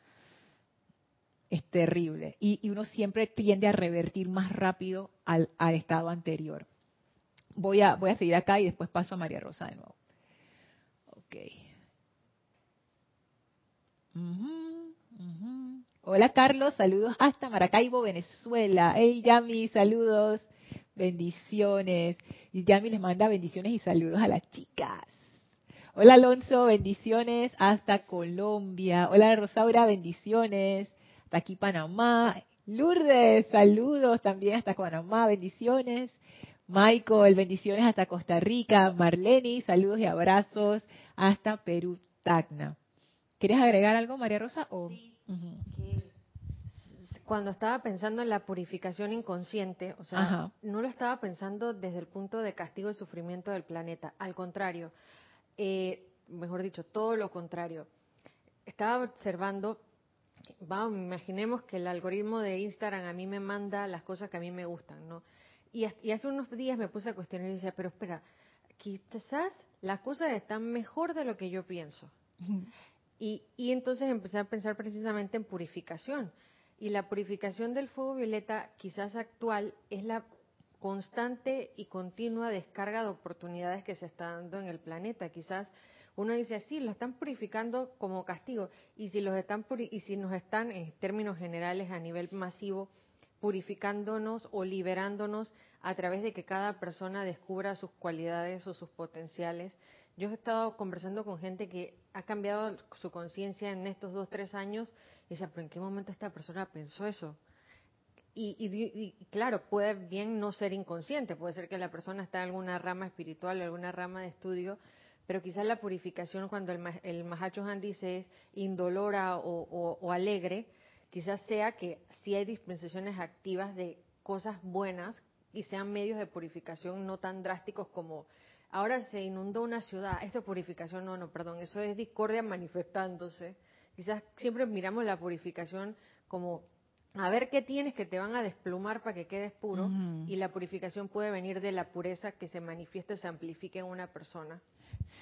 [SPEAKER 1] es terrible. Y, uno siempre tiende a revertir más rápido al, estado anterior. Voy a, voy a seguir acá y después paso a María Rosa de nuevo. Ok. Hola Carlos, saludos hasta Maracaibo, Venezuela. Hey Yami, saludos, bendiciones. Y Yami les manda bendiciones y saludos a las chicas. Hola Alonso, bendiciones hasta Colombia. Hola Rosaura, bendiciones hasta aquí Panamá. Lourdes, saludos también hasta Panamá, bendiciones. Michael, bendiciones hasta Costa Rica. Marleni, saludos y abrazos hasta Perú, Tacna. ¿Quieres agregar algo, María Rosa? Sí
[SPEAKER 4] cuando estaba pensando en la purificación inconsciente, o sea, no lo estaba pensando desde el punto de castigo y sufrimiento del planeta. Al contrario, eh, mejor dicho, todo lo contrario. Estaba observando, vamos, imaginemos que el algoritmo de Instagram a mí me manda las cosas que a mí me gustan, ¿no? Y, hace unos días me puse a cuestionar y decía, pero espera, quizás las cosas están mejor de lo que yo pienso. Y, y entonces empecé a pensar precisamente en purificación. Y la purificación del fuego violeta, quizás actual, es la constante y continua descarga de oportunidades que se está dando en el planeta. Quizás uno dice, sí, lo están purificando como castigo. Y si, los están y si nos están, en términos generales, a nivel masivo, purificándonos o liberándonos a través de que cada persona descubra sus cualidades o sus potenciales. Yo he estado conversando con gente que ha cambiado su conciencia en estos dos, tres años y dice, pero ¿en qué momento esta persona pensó eso? Y, claro, puede bien no ser inconsciente, puede ser que la persona está en alguna rama espiritual, alguna rama de estudio, pero quizás la purificación cuando el, el Mahacho Han dice es indolora o, alegre, quizás sea que si hay dispensaciones activas de cosas buenas y sean medios de purificación no tan drásticos como ahora se inundó una ciudad, esto es purificación, no, no, perdón, eso es discordia manifestándose. Quizás siempre miramos la purificación como a ver qué tienes que te van a desplumar para que quedes puro y la purificación puede venir de la pureza que se manifiesta o se amplifica en una persona.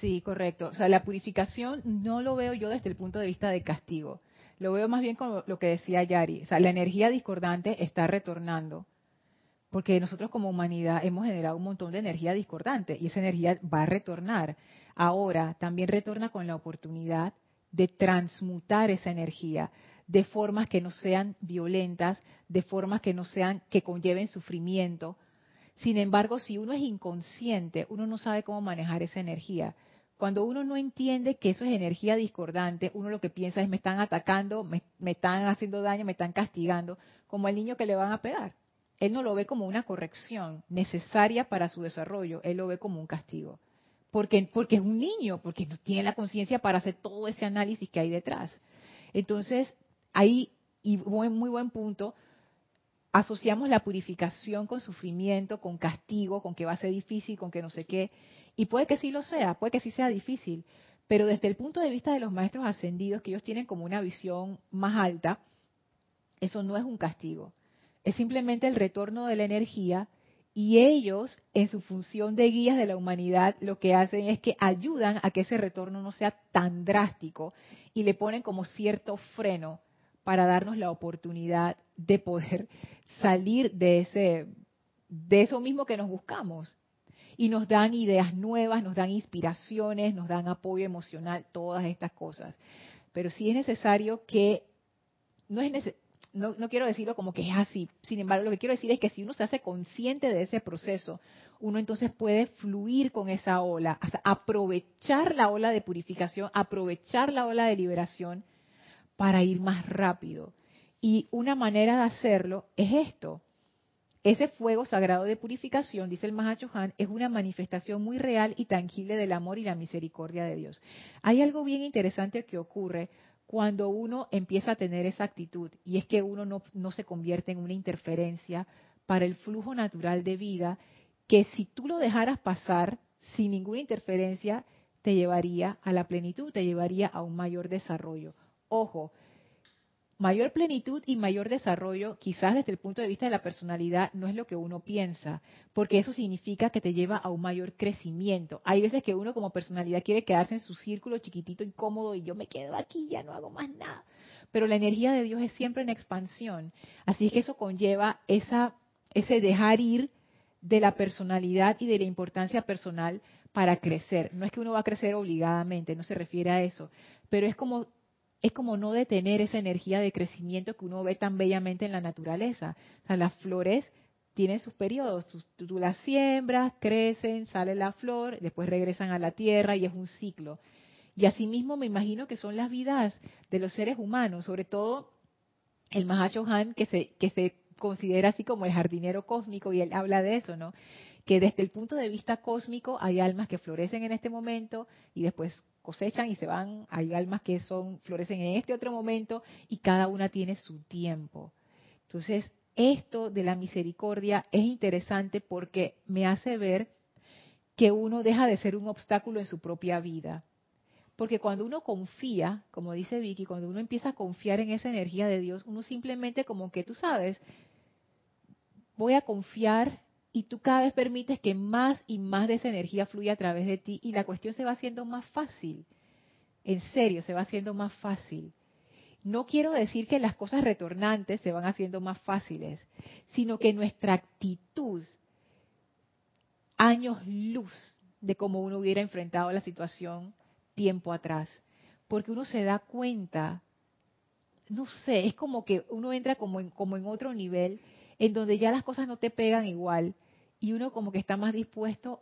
[SPEAKER 1] Sí, correcto. O sea, la purificación no lo veo yo desde el punto de vista de castigo. Lo veo más bien como lo que decía Yari. O sea, la energía discordante está retornando. Porque nosotros como humanidad hemos generado un montón de energía discordante y esa energía va a retornar. Ahora, también retorna con la oportunidad de transmutar esa energía de formas que no sean violentas, de formas que no sean que conlleven sufrimiento. Sin embargo, si uno es inconsciente, uno no sabe cómo manejar esa energía. Cuando uno no entiende que eso es energía discordante, uno lo que piensa es me están atacando, me, están haciendo daño, me están castigando, como el niño que le van a pegar. Él no lo ve como una corrección necesaria para su desarrollo, él lo ve como un castigo. Porque, porque es un niño, porque tiene la conciencia para hacer todo ese análisis que hay detrás. Entonces, ahí, y muy buen punto, asociamos la purificación con sufrimiento, con castigo, con que va a ser difícil, con que no sé qué. Y puede que sí lo sea, puede que sí sea difícil, pero desde el punto de vista de los maestros ascendidos, que ellos tienen como una visión más alta, eso no es un castigo. Es simplemente el retorno de la energía y ellos, en su función de guías de la humanidad, lo que hacen es que ayudan a que ese retorno no sea tan drástico y le ponen como cierto freno para darnos la oportunidad de poder salir de ese de eso mismo que nos buscamos y nos dan ideas nuevas, nos dan inspiraciones, nos dan apoyo emocional, todas estas cosas. Pero sí es necesario que no es no, no quiero decirlo como que es así, sin embargo lo que quiero decir es que si uno se hace consciente de ese proceso, uno entonces puede fluir con esa ola, hasta aprovechar la ola de purificación, aprovechar la ola de liberación para ir más rápido. Y una manera de hacerlo es esto. Ese fuego sagrado de purificación, dice el Mahacho Han, es una manifestación muy real y tangible del amor y la misericordia de Dios. Hay algo bien interesante que ocurre cuando uno empieza a tener esa actitud, y es que uno no, se convierte en una interferencia para el flujo natural de vida, que si tú lo dejaras pasar sin ninguna interferencia, te llevaría a la plenitud, te llevaría a un mayor desarrollo. Ojo, mayor plenitud y mayor desarrollo, quizás desde el punto de vista de la personalidad, no es lo que uno piensa, porque eso significa que te lleva a un mayor crecimiento. Hay veces que uno como personalidad quiere quedarse en su círculo chiquitito, incómodo, y yo me quedo aquí, ya no hago más nada. Pero la energía de Dios es siempre en expansión. Así que eso conlleva esa, ese dejar ir de la personalidad y de la importancia personal para crecer. No es que uno va a crecer obligadamente, no se refiere a eso, pero es como es como no detener esa energía de crecimiento que uno ve tan bellamente en la naturaleza. O sea, las flores tienen sus periodos, tú las siembras, crecen, sale la flor, después regresan a la tierra y es un ciclo. Y asimismo me imagino que son las vidas de los seres humanos, sobre todo el Mahacho Han que se, que se considera así como el jardinero cósmico y él habla de eso, ¿no? Que desde el punto de vista cósmico hay almas que florecen en este momento y después cosechan y se van, hay almas que son florecen en este otro momento y cada una tiene su tiempo. Entonces, esto de la misericordia es interesante porque me hace ver que uno deja de ser un obstáculo en su propia vida. Porque cuando uno confía, como dice Vicky, cuando uno empieza a confiar en esa energía de Dios, uno simplemente como que tú sabes, voy a confiar y tú cada vez permites que más y más de esa energía fluya a través de ti y la cuestión se va haciendo más fácil. En serio, se va haciendo más fácil. No quiero decir que las cosas retornantes se van haciendo más fáciles, sino que nuestra actitud, años luz de cómo uno hubiera enfrentado la situación, tiempo atrás, porque uno se da cuenta, no sé, es como que uno entra como en, como en otro nivel, en donde ya las cosas no te pegan igual, y uno como que está más dispuesto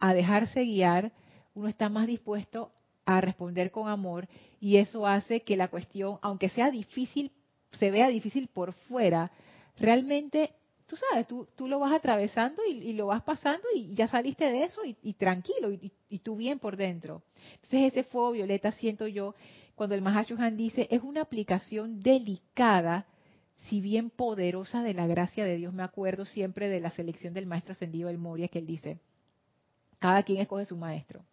[SPEAKER 1] a dejarse guiar, uno está más dispuesto a responder con amor, y eso hace que la cuestión, aunque sea difícil, se vea difícil por fuera, realmente tú sabes, tú, tú lo vas atravesando y, lo vas pasando y ya saliste de eso y, tranquilo y, tú bien por dentro. Entonces ese fuego violeta siento yo, cuando el Mahashohan dice, es una aplicación delicada, si bien poderosa de la gracia de Dios. Me acuerdo siempre de la selección del maestro ascendido del Moria que él dice, cada quien escoge su maestro.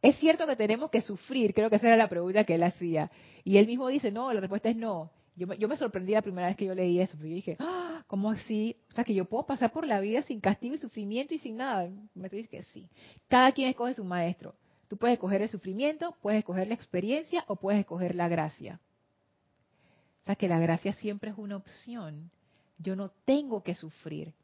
[SPEAKER 1] Es cierto que tenemos que sufrir, creo que esa era la pregunta que él hacía. Y él mismo dice, no, la respuesta es no. Yo me, sorprendí la primera vez que yo leí eso, pero yo dije, ¡Ah! ¿cómo así? O sea, que yo puedo pasar por la vida sin castigo y sufrimiento y sin nada. Me dice que sí. Cada quien escoge su maestro. Tú puedes escoger el sufrimiento, puedes escoger la experiencia o puedes escoger la gracia. Que la gracia siempre es una opción. Yo no tengo que sufrir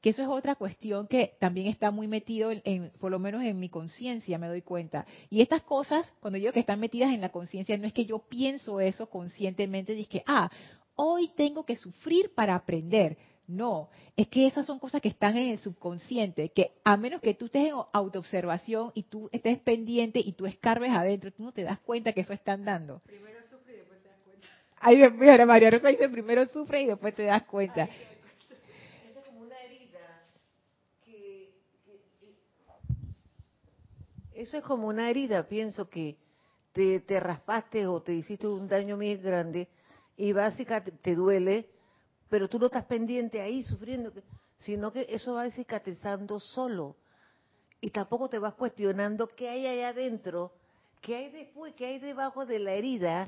[SPEAKER 1] que eso es otra cuestión que también está muy metido en, por lo menos en mi conciencia, me doy cuenta. Y estas cosas, cuando digo que están metidas en la conciencia, no es que yo pienso eso conscientemente, que ah, hoy tengo que sufrir para aprender. No, es que esas son cosas que están en el subconsciente, que a menos que tú estés en autoobservación y tú estés pendiente y tú escarbes adentro, tú no te das cuenta que eso están dando. Primero sufre y después te Ay, mira, María Rosa dice, primero sufre y después te das cuenta.
[SPEAKER 3] Eso es como una herida, pienso que te, te raspaste o te hiciste un daño muy grande y básicamente te duele, pero tú no estás pendiente ahí sufriendo, sino que eso va cicatrizando solo. Y tampoco te vas cuestionando qué hay allá adentro, qué hay después, qué hay debajo de la herida,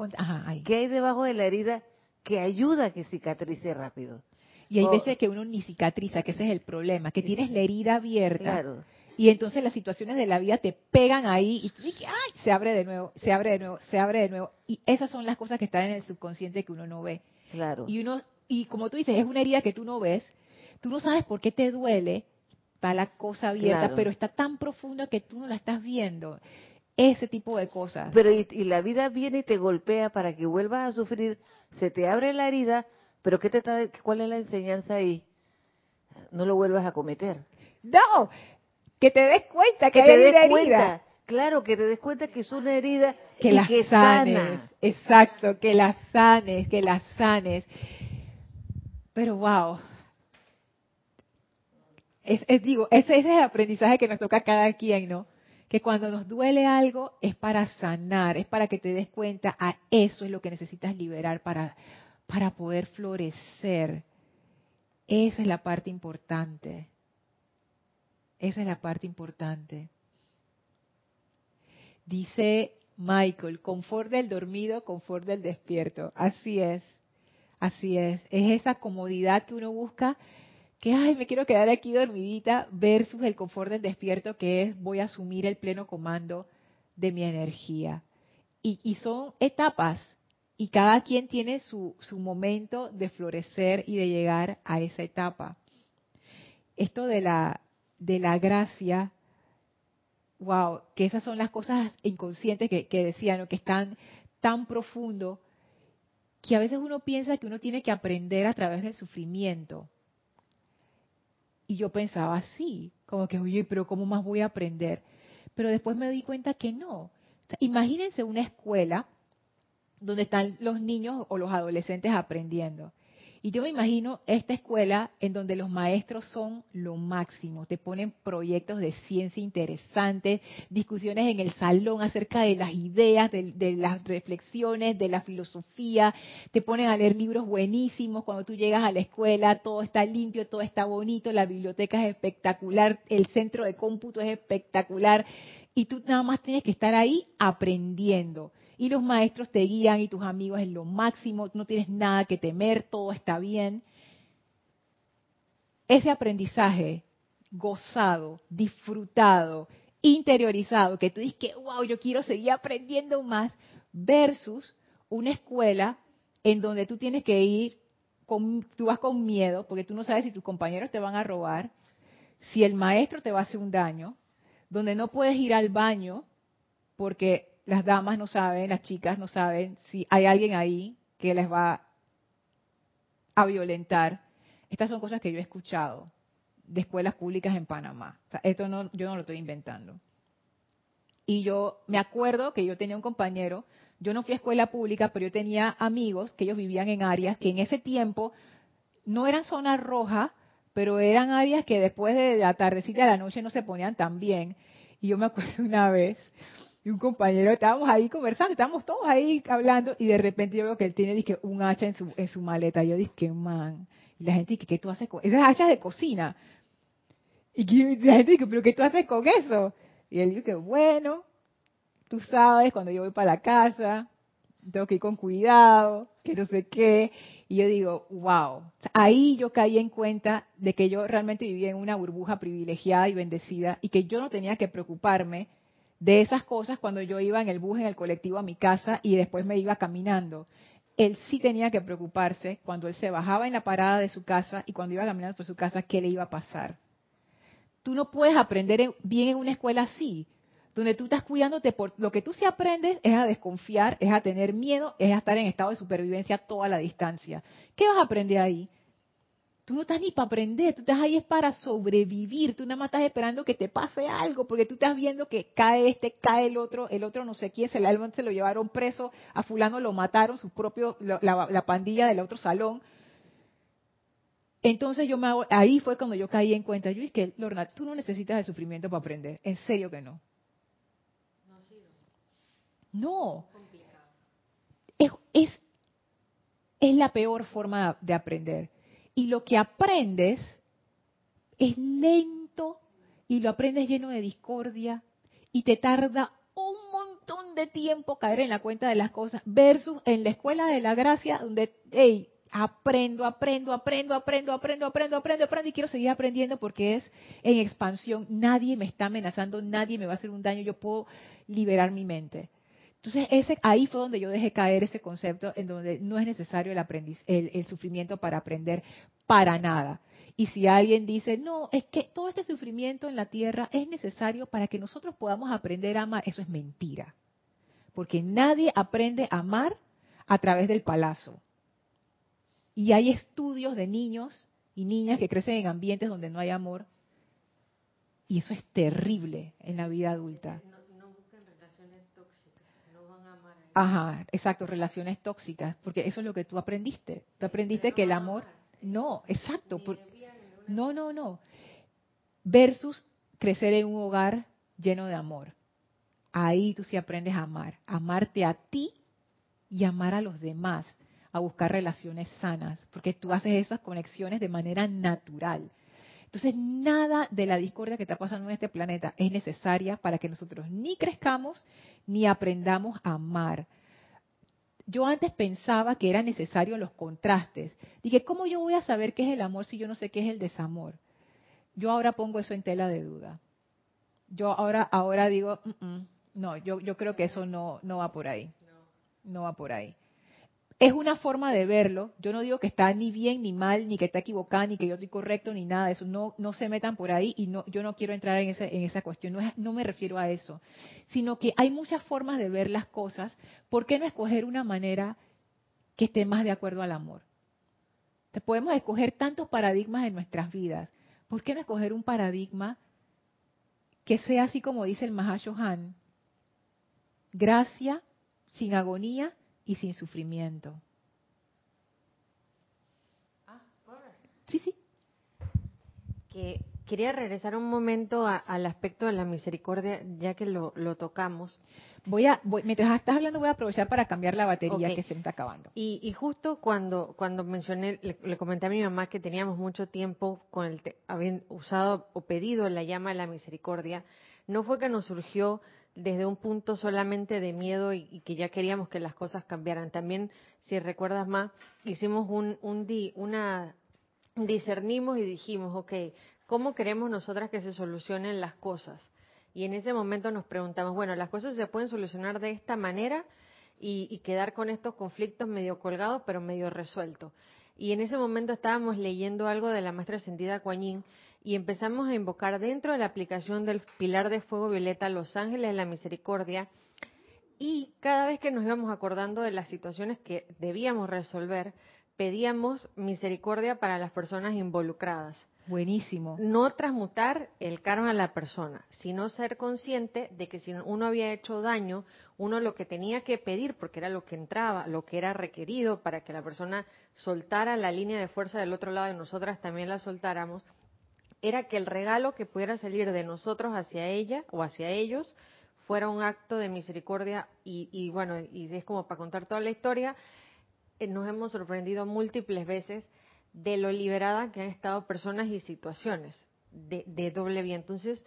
[SPEAKER 3] qué hay debajo de la herida que ayuda a que cicatrice rápido.
[SPEAKER 1] Y hay veces que uno ni cicatriza, que ese es el problema, que tienes la herida abierta. Claro y entonces las situaciones de la vida te pegan ahí y dices, ¡ay! Se abre de nuevo, se abre de nuevo, se abre de nuevo. Y esas son las cosas que están en el subconsciente que uno no ve.
[SPEAKER 3] Claro.
[SPEAKER 1] Y uno, y como tú dices, es una herida que tú no ves, tú no sabes por qué te duele, está la cosa abierta, pero está tan profunda que tú no la estás viendo. Ese tipo de cosas.
[SPEAKER 3] Pero y, y, la vida viene y te golpea para que vuelvas a sufrir, se te abre la herida, pero ¿qué te ¿cuál es la enseñanza ahí? No lo vuelvas a cometer.
[SPEAKER 1] No, que te des cuenta que, hay una herida.
[SPEAKER 3] Claro, que te des cuenta que es una herida
[SPEAKER 1] que la sanes. Exacto, que la sanes, que la sanes. Pero wow. Es, digo, ese, es el aprendizaje que nos toca a cada quien, ¿no? Que cuando nos duele algo es para sanar, es para que te des cuenta, a eso es lo que necesitas liberar para, para poder florecer. Esa es la parte importante. Esa es la parte importante. Dice Michael, confort del dormido, confort del despierto. Así es, así es. Es esa comodidad que uno busca, que, ay, me quiero quedar aquí dormidita, versus el confort del despierto, que es, voy a asumir el pleno comando de mi energía. Y, son etapas, y cada quien tiene su, su momento de florecer y de llegar a esa etapa. Esto de la, de la gracia, wow, que esas son las cosas inconscientes que, decían, que están tan profundo, que a veces uno piensa que uno tiene que aprender a través del sufrimiento. Y yo pensaba así, como que, oye, pero ¿cómo más voy a aprender? Pero después me di cuenta que no. imagínense una escuela donde están los niños o los adolescentes aprendiendo. Y yo me imagino esta escuela en donde los maestros son lo máximo, te ponen proyectos de ciencia interesantes, discusiones en el salón acerca de las ideas, de, las reflexiones, de la filosofía, te ponen a leer libros buenísimos, cuando tú llegas a la escuela. Todo está limpio, todo está bonito, la biblioteca es espectacular, el centro de cómputo es espectacular. Y tú nada más tienes que estar ahí aprendiendo y los maestros te guían y tus amigos en lo máximo, no tienes nada que temer, todo está bien. Ese aprendizaje gozado, disfrutado, interiorizado, que tú dices que, wow, yo quiero seguir aprendiendo más, versus una escuela en donde tú tienes que ir, con, tú vas con miedo, porque tú no sabes si tus compañeros te van a robar, si el maestro te va a hacer un daño, donde no puedes ir al baño porque las damas no saben, las chicas no saben si hay alguien ahí que les va a violentar. Estas son cosas que yo he escuchado de escuelas públicas en Panamá. O sea, esto no, yo no lo estoy inventando. Y yo me acuerdo que yo tenía un compañero, yo no fui a escuela pública, pero yo tenía amigos que ellos vivían en áreas que en ese tiempo no eran zonas rojas, pero eran áreas que después de la tardecita de la noche no se ponían tan bien. Y yo me acuerdo una vez, y un compañero, estábamos ahí conversando, estábamos todos ahí hablando, y de repente yo veo que él tiene dije, un hacha en su, en su maleta. Yo dije, man. Y la gente dice, ¿qué tú haces con esas hachas de cocina? Y la gente dice, ¿pero qué tú haces con eso? Y él dice, bueno, tú sabes, cuando yo voy para la casa, tengo que ir con cuidado, que no sé qué. Y yo digo, wow. Ahí yo caí en cuenta de que yo realmente vivía en una burbuja privilegiada y bendecida y que yo no tenía que preocuparme de esas cosas cuando yo iba en el bus, en el colectivo a mi casa y después me iba caminando. Él sí tenía que preocuparse cuando él se bajaba en la parada de su casa y cuando iba caminando por su casa, qué le iba a pasar. Tú no puedes aprender bien en una escuela así, donde tú estás cuidándote por lo que tú sí aprendes es a desconfiar, es a tener miedo, es a estar en estado de supervivencia toda la distancia. ¿Qué vas a aprender ahí? Tú no estás ni para aprender, tú estás ahí es para sobrevivir, tú nada más estás esperando que te pase algo, porque tú estás viendo que cae este, cae el otro, el otro no sé quién, se, se lo llevaron preso, a fulano lo mataron, su propio, la, la pandilla del otro salón. Entonces yo me ahí fue cuando yo caí en cuenta, yo es que, Lorna, tú no necesitas el sufrimiento para aprender, en serio que no. No. Es, es, la peor forma de aprender. Y lo que aprendes es lento y lo aprendes lleno de discordia y te tarda un montón de tiempo caer en la cuenta de las cosas versus en la escuela de la gracia donde, hey, aprendo, aprendo, aprendo, aprendo, aprendo, aprendo, aprendo, aprendo y quiero seguir aprendiendo porque es en expansión. Nadie me está amenazando, nadie me va a hacer un daño, yo puedo liberar mi mente. Entonces, ese, ahí fue donde yo dejé caer ese concepto en donde no es necesario el, aprendiz, el, sufrimiento para aprender para nada. Y si alguien dice, no, es que todo este sufrimiento en la tierra es necesario para que nosotros podamos aprender a amar, eso es mentira. Porque nadie aprende a amar a través del palazo. Y hay estudios de niños y niñas que crecen en ambientes donde no hay amor. Y eso es terrible en la vida adulta. Ajá, exacto, relaciones tóxicas, porque eso es lo que tú aprendiste. Tú aprendiste que el amor, no, exacto, no, no, no. Versus crecer en un hogar lleno de amor. Ahí tú sí aprendes a amar, amarte a ti y amar a los demás, a buscar relaciones sanas, porque tú haces esas conexiones de manera natural. Entonces, nada de la discordia que está pasando en este planeta es necesaria para que nosotros ni crezcamos ni aprendamos a amar. Yo antes pensaba que eran necesarios los contrastes. Dije, ¿cómo yo voy a saber qué es el amor si yo no sé qué es el desamor? Yo ahora pongo eso en tela de duda. Yo ahora, ahora digo, mm, mm, no, yo, yo creo que eso no, no va por ahí. No va por ahí es una forma de verlo. Yo no digo que está ni bien ni mal, ni que está equivocada, ni que yo estoy correcto, ni nada de eso. No, no se metan por ahí y no, yo no quiero entrar en, ese, en esa cuestión. No, no me refiero a eso. Sino que hay muchas formas de ver las cosas. ¿Por qué no escoger una manera que esté más de acuerdo al amor? Podemos escoger tantos paradigmas en nuestras vidas. ¿Por qué no escoger un paradigma que sea así como dice el Mahashohan? Gracia sin agonía y sin sufrimiento.
[SPEAKER 4] Ah,
[SPEAKER 1] sí, sí.
[SPEAKER 4] Que quería regresar un momento al aspecto de la misericordia, ya que lo, tocamos.
[SPEAKER 1] Voy a, mientras estás hablando, voy a aprovechar para cambiar la batería que se me está acabando.
[SPEAKER 4] Y, justo cuando, cuando mencioné, le, comenté a mi mamá que teníamos mucho tiempo con el, habiendo usado o pedido la llama de la misericordia, no fue que nos surgió desde un punto solamente de miedo y, que ya queríamos que las cosas cambiaran. También, si recuerdas más, hicimos un, un una discernimos y dijimos, ok, ¿cómo queremos nosotras que se solucionen las cosas? Y en ese momento nos preguntamos, bueno, las cosas se pueden solucionar de esta manera y, quedar con estos conflictos medio colgados, pero medio resueltos. Y en ese momento estábamos leyendo algo de la maestra sentida Kuan y empezamos a invocar dentro de la aplicación del pilar de fuego violeta Los Ángeles de la Misericordia Y cada vez que nos íbamos acordando de las situaciones que debíamos resolver, pedíamos misericordia para las personas involucradas.
[SPEAKER 1] Buenísimo.
[SPEAKER 4] No transmutar el karma a la persona, sino ser consciente de que si uno había hecho daño, uno lo que tenía que pedir, porque era lo que entraba, lo que era requerido para que la persona soltara la línea de fuerza del otro lado y nosotras también la soltáramos, era que el regalo que pudiera salir de nosotros hacia ella o hacia ellos fuera un acto de misericordia y, bueno, y es como para contar toda la historia, eh, nos hemos sorprendido múltiples veces de lo liberada que han estado personas y situaciones de, de doble vía. Entonces,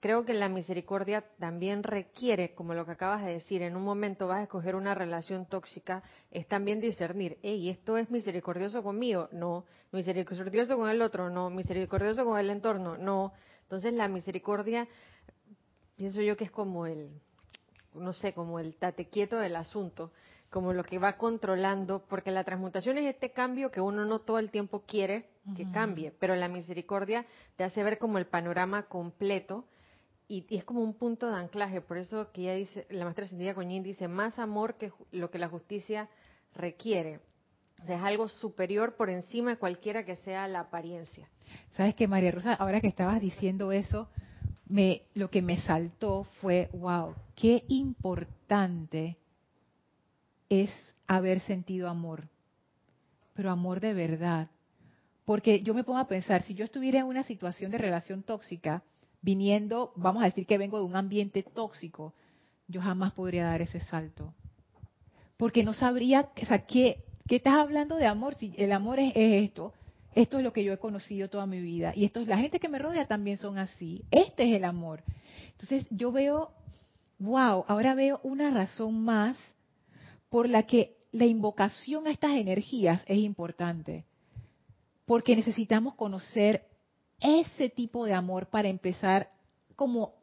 [SPEAKER 4] creo que la misericordia también requiere, como lo que acabas de decir, en un momento vas a escoger una relación tóxica, es también discernir, hey, esto es misericordioso conmigo, no, misericordioso con el otro, no, misericordioso con el entorno, no. Entonces la misericordia, pienso yo que es como el, no sé, como el tate quieto del asunto, como lo que va controlando, porque la transmutación es este cambio que uno no todo el tiempo quiere que cambie, pero la misericordia te hace ver como el panorama completo y, es como un punto de anclaje. Por eso que ya dice, la maestra Cintia Coñín dice, más amor que lo que la justicia requiere. O sea, es algo superior por encima de cualquiera que sea la apariencia.
[SPEAKER 1] Sabes que María Rosa, ahora que estabas diciendo eso, me, lo que me saltó fue, wow, qué importante es haber sentido amor, pero amor de verdad. Porque yo me pongo a pensar, si yo estuviera en una situación de relación tóxica, viniendo, vamos a decir que vengo de un ambiente tóxico, yo jamás podría dar ese salto. Porque no sabría, o sea, ¿qué, qué estás hablando de amor? Si el amor es, esto, esto es lo que yo he conocido toda mi vida. Y esto es, la gente que me rodea también son así. Este es el amor. Entonces yo veo, wow, ahora veo una razón más por la que la invocación a estas energías es importante. Porque necesitamos conocer ese tipo de amor para empezar como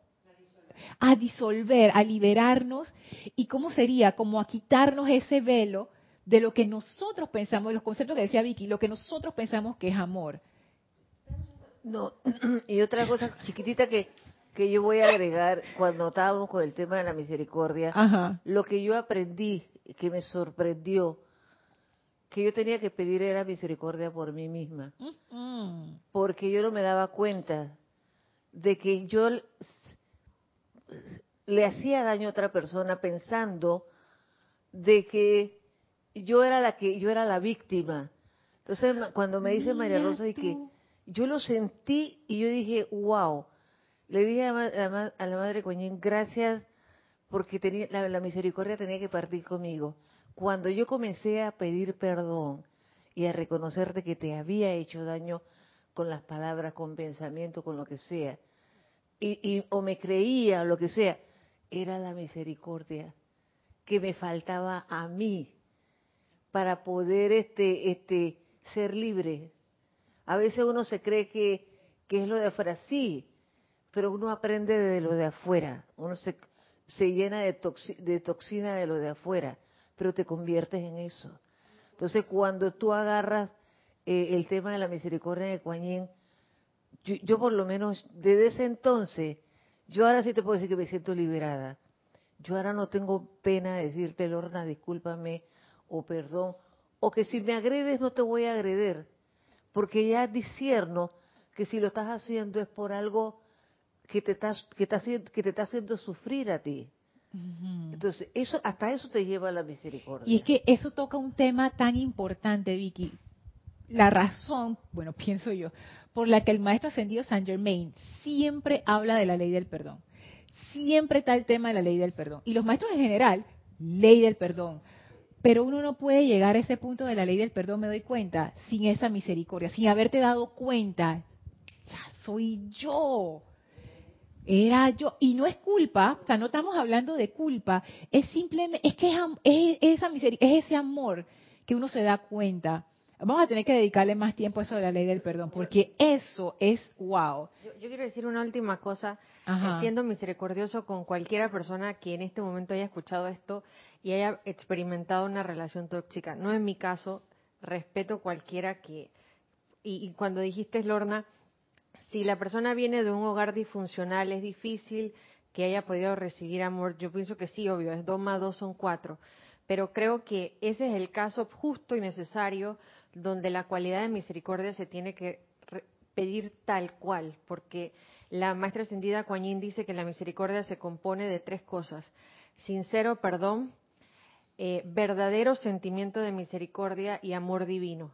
[SPEAKER 1] a disolver, a liberarnos y cómo sería, como a quitarnos ese velo de lo que nosotros pensamos, de los conceptos que decía Vicky, lo que nosotros pensamos que es amor.
[SPEAKER 3] No, y otra cosa chiquitita que, que yo voy a agregar cuando estábamos con el tema de la misericordia, lo que yo aprendí, que me sorprendió, que yo tenía que pedir era misericordia por mí misma. Porque yo no me daba cuenta de que yo le hacía daño a otra persona pensando de que yo era la que yo era la víctima. Entonces cuando me dice María Rosa y que yo lo sentí y yo dije, wow. Le dije a, la, madre Coñín, gracias porque tenía, la misericordia tenía que partir conmigo cuando yo comencé a pedir perdón y a reconocerte que te había hecho daño con las palabras, con pensamiento, con lo que sea, y, o me creía o lo que sea, era la misericordia que me faltaba a mí para poder este, este, ser libre. A veces uno se cree que, que es lo de afuera, sí, pero uno aprende de lo de afuera, uno se, se llena de, de toxina de lo de afuera pero te conviertes en eso. Entonces, cuando tú agarras eh, el tema de la misericordia de Kuan yo, por lo menos desde ese entonces, yo ahora sí te puedo decir que me siento liberada. Yo ahora no tengo pena de decirte, Lorna, discúlpame o perdón, o que si me agredes no te voy a agreder, porque ya discierno que si lo estás haciendo es por algo que te, estás, que, que te está haciendo sufrir a ti. Entonces, eso, hasta eso te lleva a la misericordia.
[SPEAKER 1] Y es que eso toca un tema tan importante, Vicky. La razón, bueno, pienso yo, por la que el maestro ascendido Saint Germain siempre habla de la ley del perdón. Siempre está el tema de la ley del perdón. Y los maestros en general, ley del perdón. Pero uno no puede llegar a ese punto de la ley del perdón, me doy cuenta, sin esa misericordia, sin haberte dado cuenta. Ya soy yo era yo. Y no es culpa, o sea, no estamos hablando de culpa, es simplemente, es que es, esa es ese amor que uno se da cuenta. Vamos a tener que dedicarle más tiempo a eso de la ley del perdón, porque eso es wow.
[SPEAKER 4] Yo, quiero decir una última cosa, siendo misericordioso con cualquiera persona que en este momento haya escuchado esto y haya experimentado una relación tóxica. No es mi caso, respeto cualquiera que... Y, y cuando dijiste, Lorna, si la persona viene de un hogar disfuncional, es difícil que haya podido recibir amor. Yo pienso que sí, obvio, es dos más dos son cuatro. Pero creo que ese es el caso justo y necesario donde la cualidad de misericordia se tiene que pedir tal cual, porque la maestra ascendida Kuan dice que la misericordia se compone de tres cosas: sincero perdón, eh, verdadero sentimiento de misericordia y amor divino.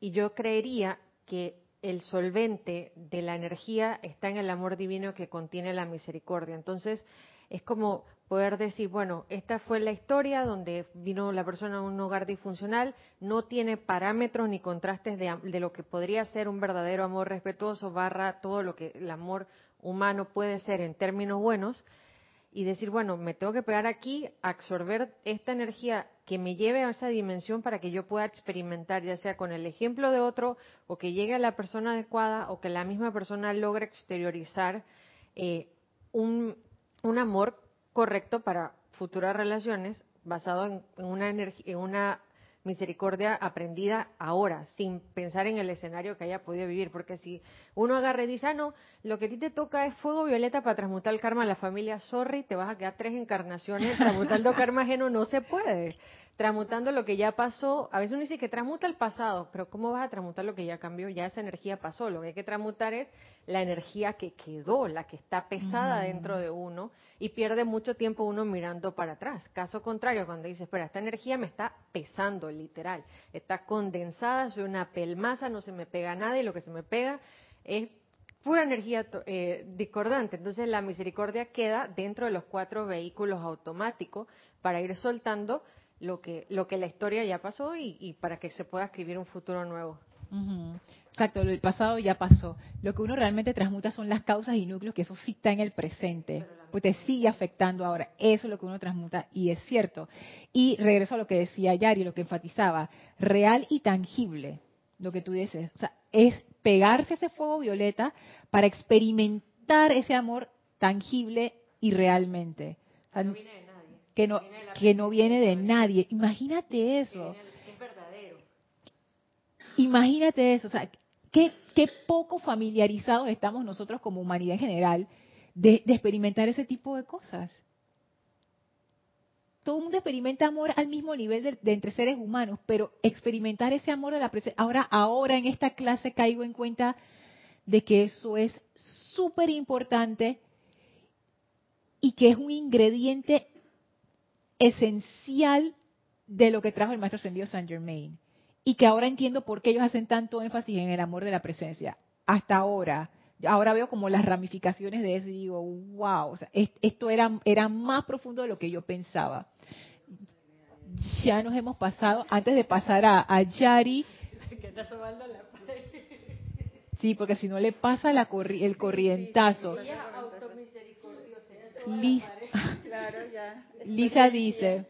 [SPEAKER 4] Y yo creería que el solvente de la energía está en el amor divino que contiene la misericordia. Entonces, es como poder decir, bueno, esta fue la historia donde vino la persona a un hogar disfuncional, no tiene parámetros ni contrastes de, de, lo que podría ser un verdadero amor respetuoso, barra todo lo que el amor humano puede ser en términos buenos, y decir, bueno, me tengo que pegar aquí, absorber esta energía que me lleve a esa dimensión para que yo pueda experimentar, ya sea con el ejemplo de otro, o que llegue a la persona adecuada, o que la misma persona logre exteriorizar eh, un, un amor correcto para futuras relaciones basado en, una, en una misericordia aprendida ahora, sin pensar en el escenario que haya podido vivir. Porque si uno agarra y dice, ah, no, lo que a ti te toca es fuego violeta para transmutar el karma a la familia, sorry, te vas a quedar tres encarnaciones transmutando karma ajeno, no se puede transmutando lo que ya pasó. A veces uno dice que transmuta el pasado, pero ¿cómo vas a transmutar lo que ya cambió? Ya esa energía pasó. Lo que hay que transmutar es la energía que quedó, la que está pesada dentro de uno y pierde mucho tiempo uno mirando para atrás. Caso contrario, cuando dice, espera, esta energía me está pesando, literal. Está condensada, soy una pelmaza, no se me pega nada y lo que se me pega es pura energía eh, discordante. Entonces la misericordia queda dentro de los cuatro vehículos automáticos para ir soltando lo que, lo que la historia ya pasó y, para que se pueda escribir un futuro nuevo.
[SPEAKER 1] Exacto, el pasado ya pasó. Lo que uno realmente transmuta son las causas y núcleos, que eso sí está en el presente, pues te sigue afectando ahora. Eso es lo que uno transmuta y es cierto. Y regreso a lo que decía Yari, lo que enfatizaba, real y tangible, lo que tú dices. O sea, es pegarse ese fuego violeta para experimentar ese amor tangible y realmente que no, que no viene de nadie. Imagínate eso.
[SPEAKER 4] Es verdadero.
[SPEAKER 1] Imagínate eso. O sea, qué, qué poco familiarizados estamos nosotros como humanidad en general de, experimentar ese tipo de cosas. Todo el mundo experimenta amor al mismo nivel de, entre seres humanos, pero experimentar ese amor de la presencia. Ahora, ahora en esta clase caigo en cuenta de que eso es súper importante y que es un ingrediente esencial de lo que trajo el maestro ascendido Saint Germain. Y que ahora entiendo por qué ellos hacen tanto énfasis en el amor de la presencia. Hasta ahora. Ahora veo como las ramificaciones de eso y digo, wow, esto era, era más profundo de lo que yo pensaba. Ya nos hemos pasado, antes de pasar a, Yari. Sí, porque si no le pasa la el corrientazo. Lisa dice,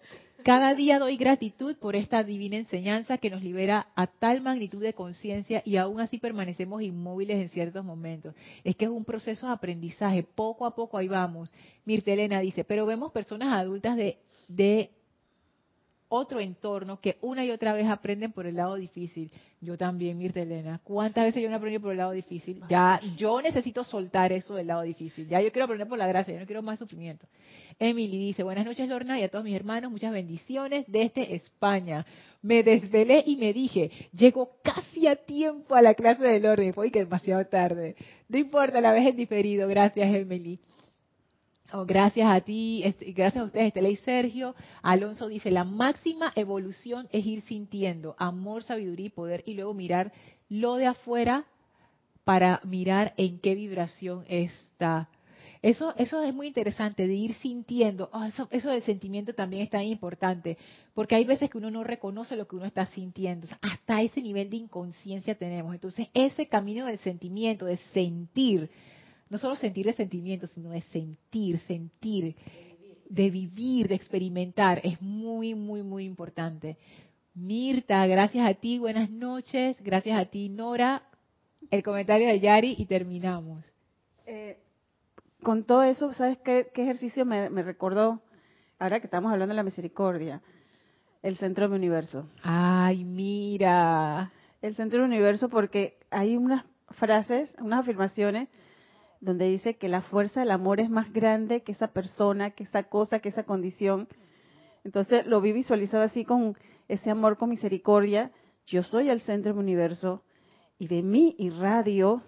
[SPEAKER 1] cada día doy gratitud por esta divina enseñanza que nos libera a tal magnitud de conciencia y aún así permanecemos inmóviles en ciertos momentos. Es que es un proceso de aprendizaje, poco a poco ahí vamos. Mirtelena dice, pero vemos personas adultas de, de otro entorno que una y otra vez aprenden por el lado difícil. Yo también, Mirta Elena. ¿Cuántas veces yo no aprendí por el lado difícil? Ya, yo necesito soltar eso del lado difícil. Ya yo quiero aprender por la gracia, yo no quiero más sufrimiento. Emily dice, buenas noches Lorna y a todos mis hermanos, muchas bendiciones desde España. Me desvelé y me dije, llego casi a tiempo a la clase del orden, fue que demasiado tarde. No importa, la vez en diferido. Gracias, Emily. Oh, gracias a ti, este, gracias a ustedes, Estela y Sergio. Alonso dice, la máxima evolución es ir sintiendo amor, sabiduría y poder y luego mirar lo de afuera para mirar en qué vibración está. Eso, eso es muy interesante, de ir sintiendo. Oh, eso, eso del sentimiento también es tan importante, porque hay veces que uno no reconoce lo que uno está sintiendo. hasta ese nivel de inconsciencia tenemos. Entonces, ese camino del sentimiento, de sentir, no solo sentir el sentimiento, sino de sentir, sentir, de vivir, de experimentar, es muy, muy, muy importante. Mirta, gracias a ti, buenas noches, gracias a ti, Nora. El comentario de Yari y terminamos.
[SPEAKER 2] Eh, con todo eso, ¿sabes qué, ejercicio me, me, recordó? Ahora que estamos hablando de la misericordia, el centro del universo.
[SPEAKER 1] Ay, mira.
[SPEAKER 2] El centro del universo porque hay unas frases, unas afirmaciones donde dice que la fuerza del amor es más grande que esa persona, que esa cosa, que esa condición. Entonces lo vi visualizado así con ese amor con misericordia. Yo soy el centro del universo y de mí irradio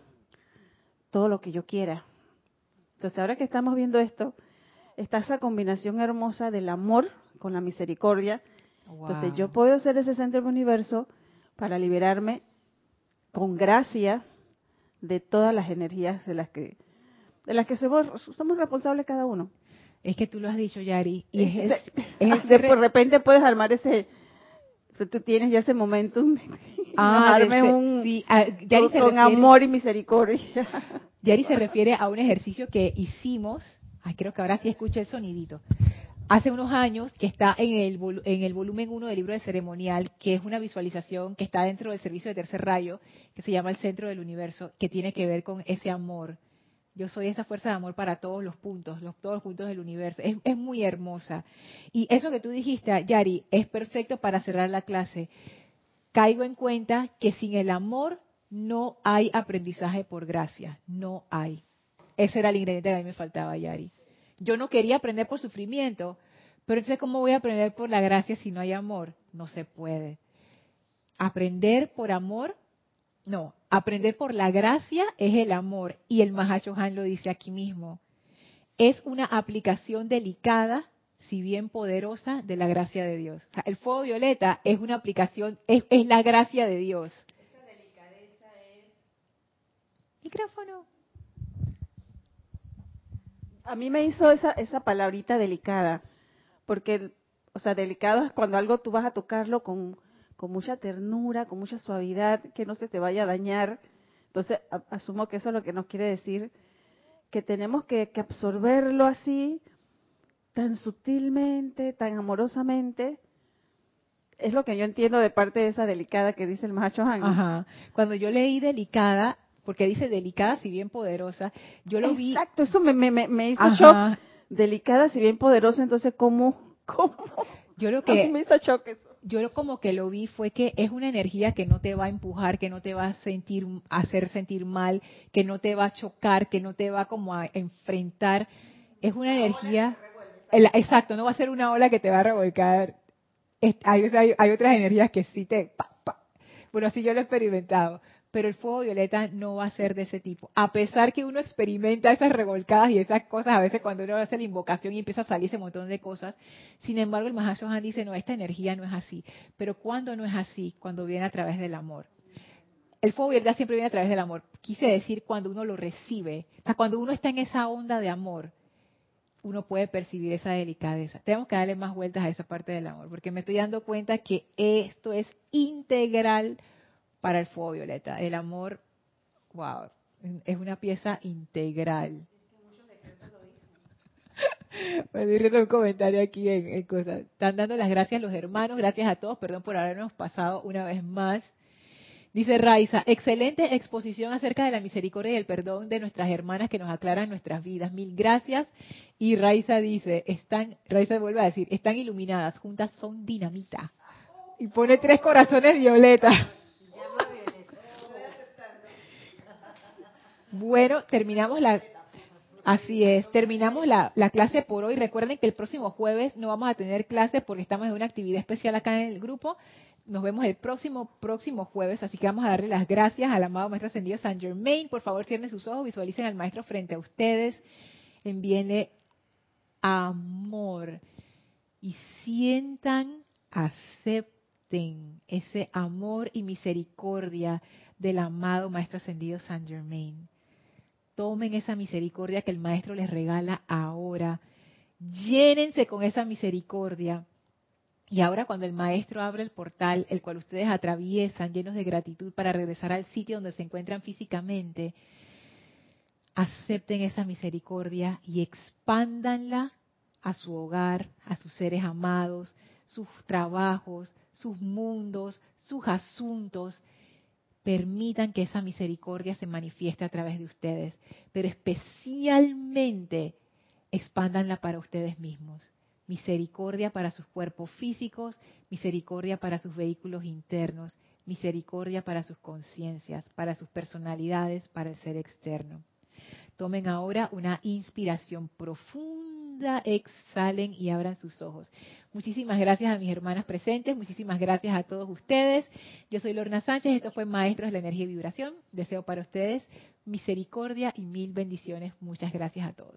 [SPEAKER 2] todo lo que yo quiera. Entonces ahora que estamos viendo esto, está esa combinación hermosa del amor con la misericordia. Entonces yo puedo ser ese centro del universo para liberarme con gracia de todas las energías de las que de las que somos, somos responsables cada uno.
[SPEAKER 1] Es que tú lo has dicho, Yari. Y es,
[SPEAKER 2] de, por repente puedes armar ese, tú tienes ya ese momentum.
[SPEAKER 1] Ah, arme un, sí,
[SPEAKER 2] ah, con, amor y misericordia.
[SPEAKER 1] Yari se refiere a un ejercicio que hicimos, ay, creo que ahora sí escuché el sonidito, hace unos años, que está en el, en el volumen 1 del libro de ceremonial, que es una visualización que está dentro del servicio de tercer rayo, que se llama el centro del universo, que tiene que ver con ese amor. Yo soy esa fuerza de amor para todos los puntos, los, todos los puntos del universo. Es, es muy hermosa. Y eso que tú dijiste, Yari, es perfecto para cerrar la clase. Caigo en cuenta que sin el amor no hay aprendizaje por gracia. No hay. Ese era el ingrediente que a mí me faltaba, Yari. Yo no quería aprender por sufrimiento, pero entonces ¿cómo voy a aprender por la gracia si no hay amor? No se puede. Aprender por amor, no, aprender por la gracia es el amor y el Mahashohan lo dice aquí mismo. Es una aplicación delicada, si bien poderosa, de la gracia de Dios. O sea, el fuego violeta es una aplicación, es, es la gracia de Dios.
[SPEAKER 2] Esa delicadeza es...
[SPEAKER 1] Micrófono
[SPEAKER 2] a mí me hizo esa, esa palabrita delicada, porque, o sea, delicado es cuando algo tú vas a tocarlo con, con mucha ternura, con mucha suavidad, que no se te vaya a dañar. Entonces, asumo que eso es lo que nos quiere decir, que tenemos que, absorberlo así, tan sutilmente, tan amorosamente, es lo que yo entiendo de parte de esa delicada que dice el macho
[SPEAKER 1] Ajá. Cuando yo leí delicada, porque dice delicada si bien poderosa. Yo lo vi.
[SPEAKER 2] Exacto, eso me, me, me hizo shock. Delicada si bien poderosa, entonces, ¿cómo? ¿Cómo?
[SPEAKER 1] Yo lo que.
[SPEAKER 2] me hizo shock eso.
[SPEAKER 1] Yo lo, como que lo vi fue que es una energía que no te va a empujar, que no te va a sentir, hacer sentir mal, que no te va a chocar, que no te va como a enfrentar. Es una energía. exacto, no va a ser una ola que te va a revolcar. Hay, hay, hay otras energías que sí te. Bueno, así yo lo he experimentado pero el fuego violeta no va a ser de ese tipo. A pesar que uno experimenta esas revolcadas y esas cosas, a veces cuando uno hace la invocación y empieza a salir ese montón de cosas, sin embargo el Mahashohan dice, no, esta energía no es así. Pero cuando no es así? Cuando viene a través del amor. El fuego violeta siempre viene a través del amor. Quise decir cuando uno lo recibe, o sea, cuando uno está en esa onda de amor, uno puede percibir esa delicadeza. Tenemos que darle más vueltas a esa parte del amor, porque me estoy dando cuenta que esto es integral para el fuego violeta. El amor, wow, es una pieza integral. Me un comentario aquí en, cosas. Están dando las gracias los hermanos, gracias a todos, perdón por habernos pasado una vez más. Dice Raiza, excelente exposición acerca de la misericordia y el perdón de nuestras hermanas que nos aclaran nuestras vidas. Mil gracias. Y Raiza dice, están, Raiza vuelve a decir, están iluminadas, juntas son dinamita. Y pone tres corazones violetas. Bueno, terminamos la... Así es, terminamos la, clase por hoy. Recuerden que el próximo jueves no vamos a tener clase porque estamos en una actividad especial acá en el grupo. Nos vemos el próximo próximo jueves, así que vamos a darle las gracias al amado Maestro Ascendido San Germain. Por favor, cierren sus ojos, visualicen al Maestro frente a ustedes. Envíenle amor y sientan, acepten ese amor y misericordia del amado Maestro Ascendido San Germain tomen esa misericordia que el Maestro les regala ahora, llénense con esa misericordia. Y ahora cuando el Maestro abre el portal, el cual ustedes atraviesan llenos de gratitud para regresar al sitio donde se encuentran físicamente, acepten esa misericordia y expándanla a su hogar, a sus seres amados, sus trabajos, sus mundos, sus asuntos, permitan que esa misericordia se manifieste a través de ustedes, pero especialmente expándanla para ustedes mismos. Misericordia para sus cuerpos físicos, misericordia para sus vehículos internos, misericordia para sus conciencias, para sus personalidades, para el ser externo. Tomen ahora una inspiración profunda, exhalen y abran sus ojos. Muchísimas gracias a mis hermanas presentes, muchísimas gracias a todos ustedes. Yo soy Lorna Sánchez, esto fue Maestros de la Energía y Vibración. Deseo para ustedes misericordia y mil bendiciones. Muchas gracias a todos.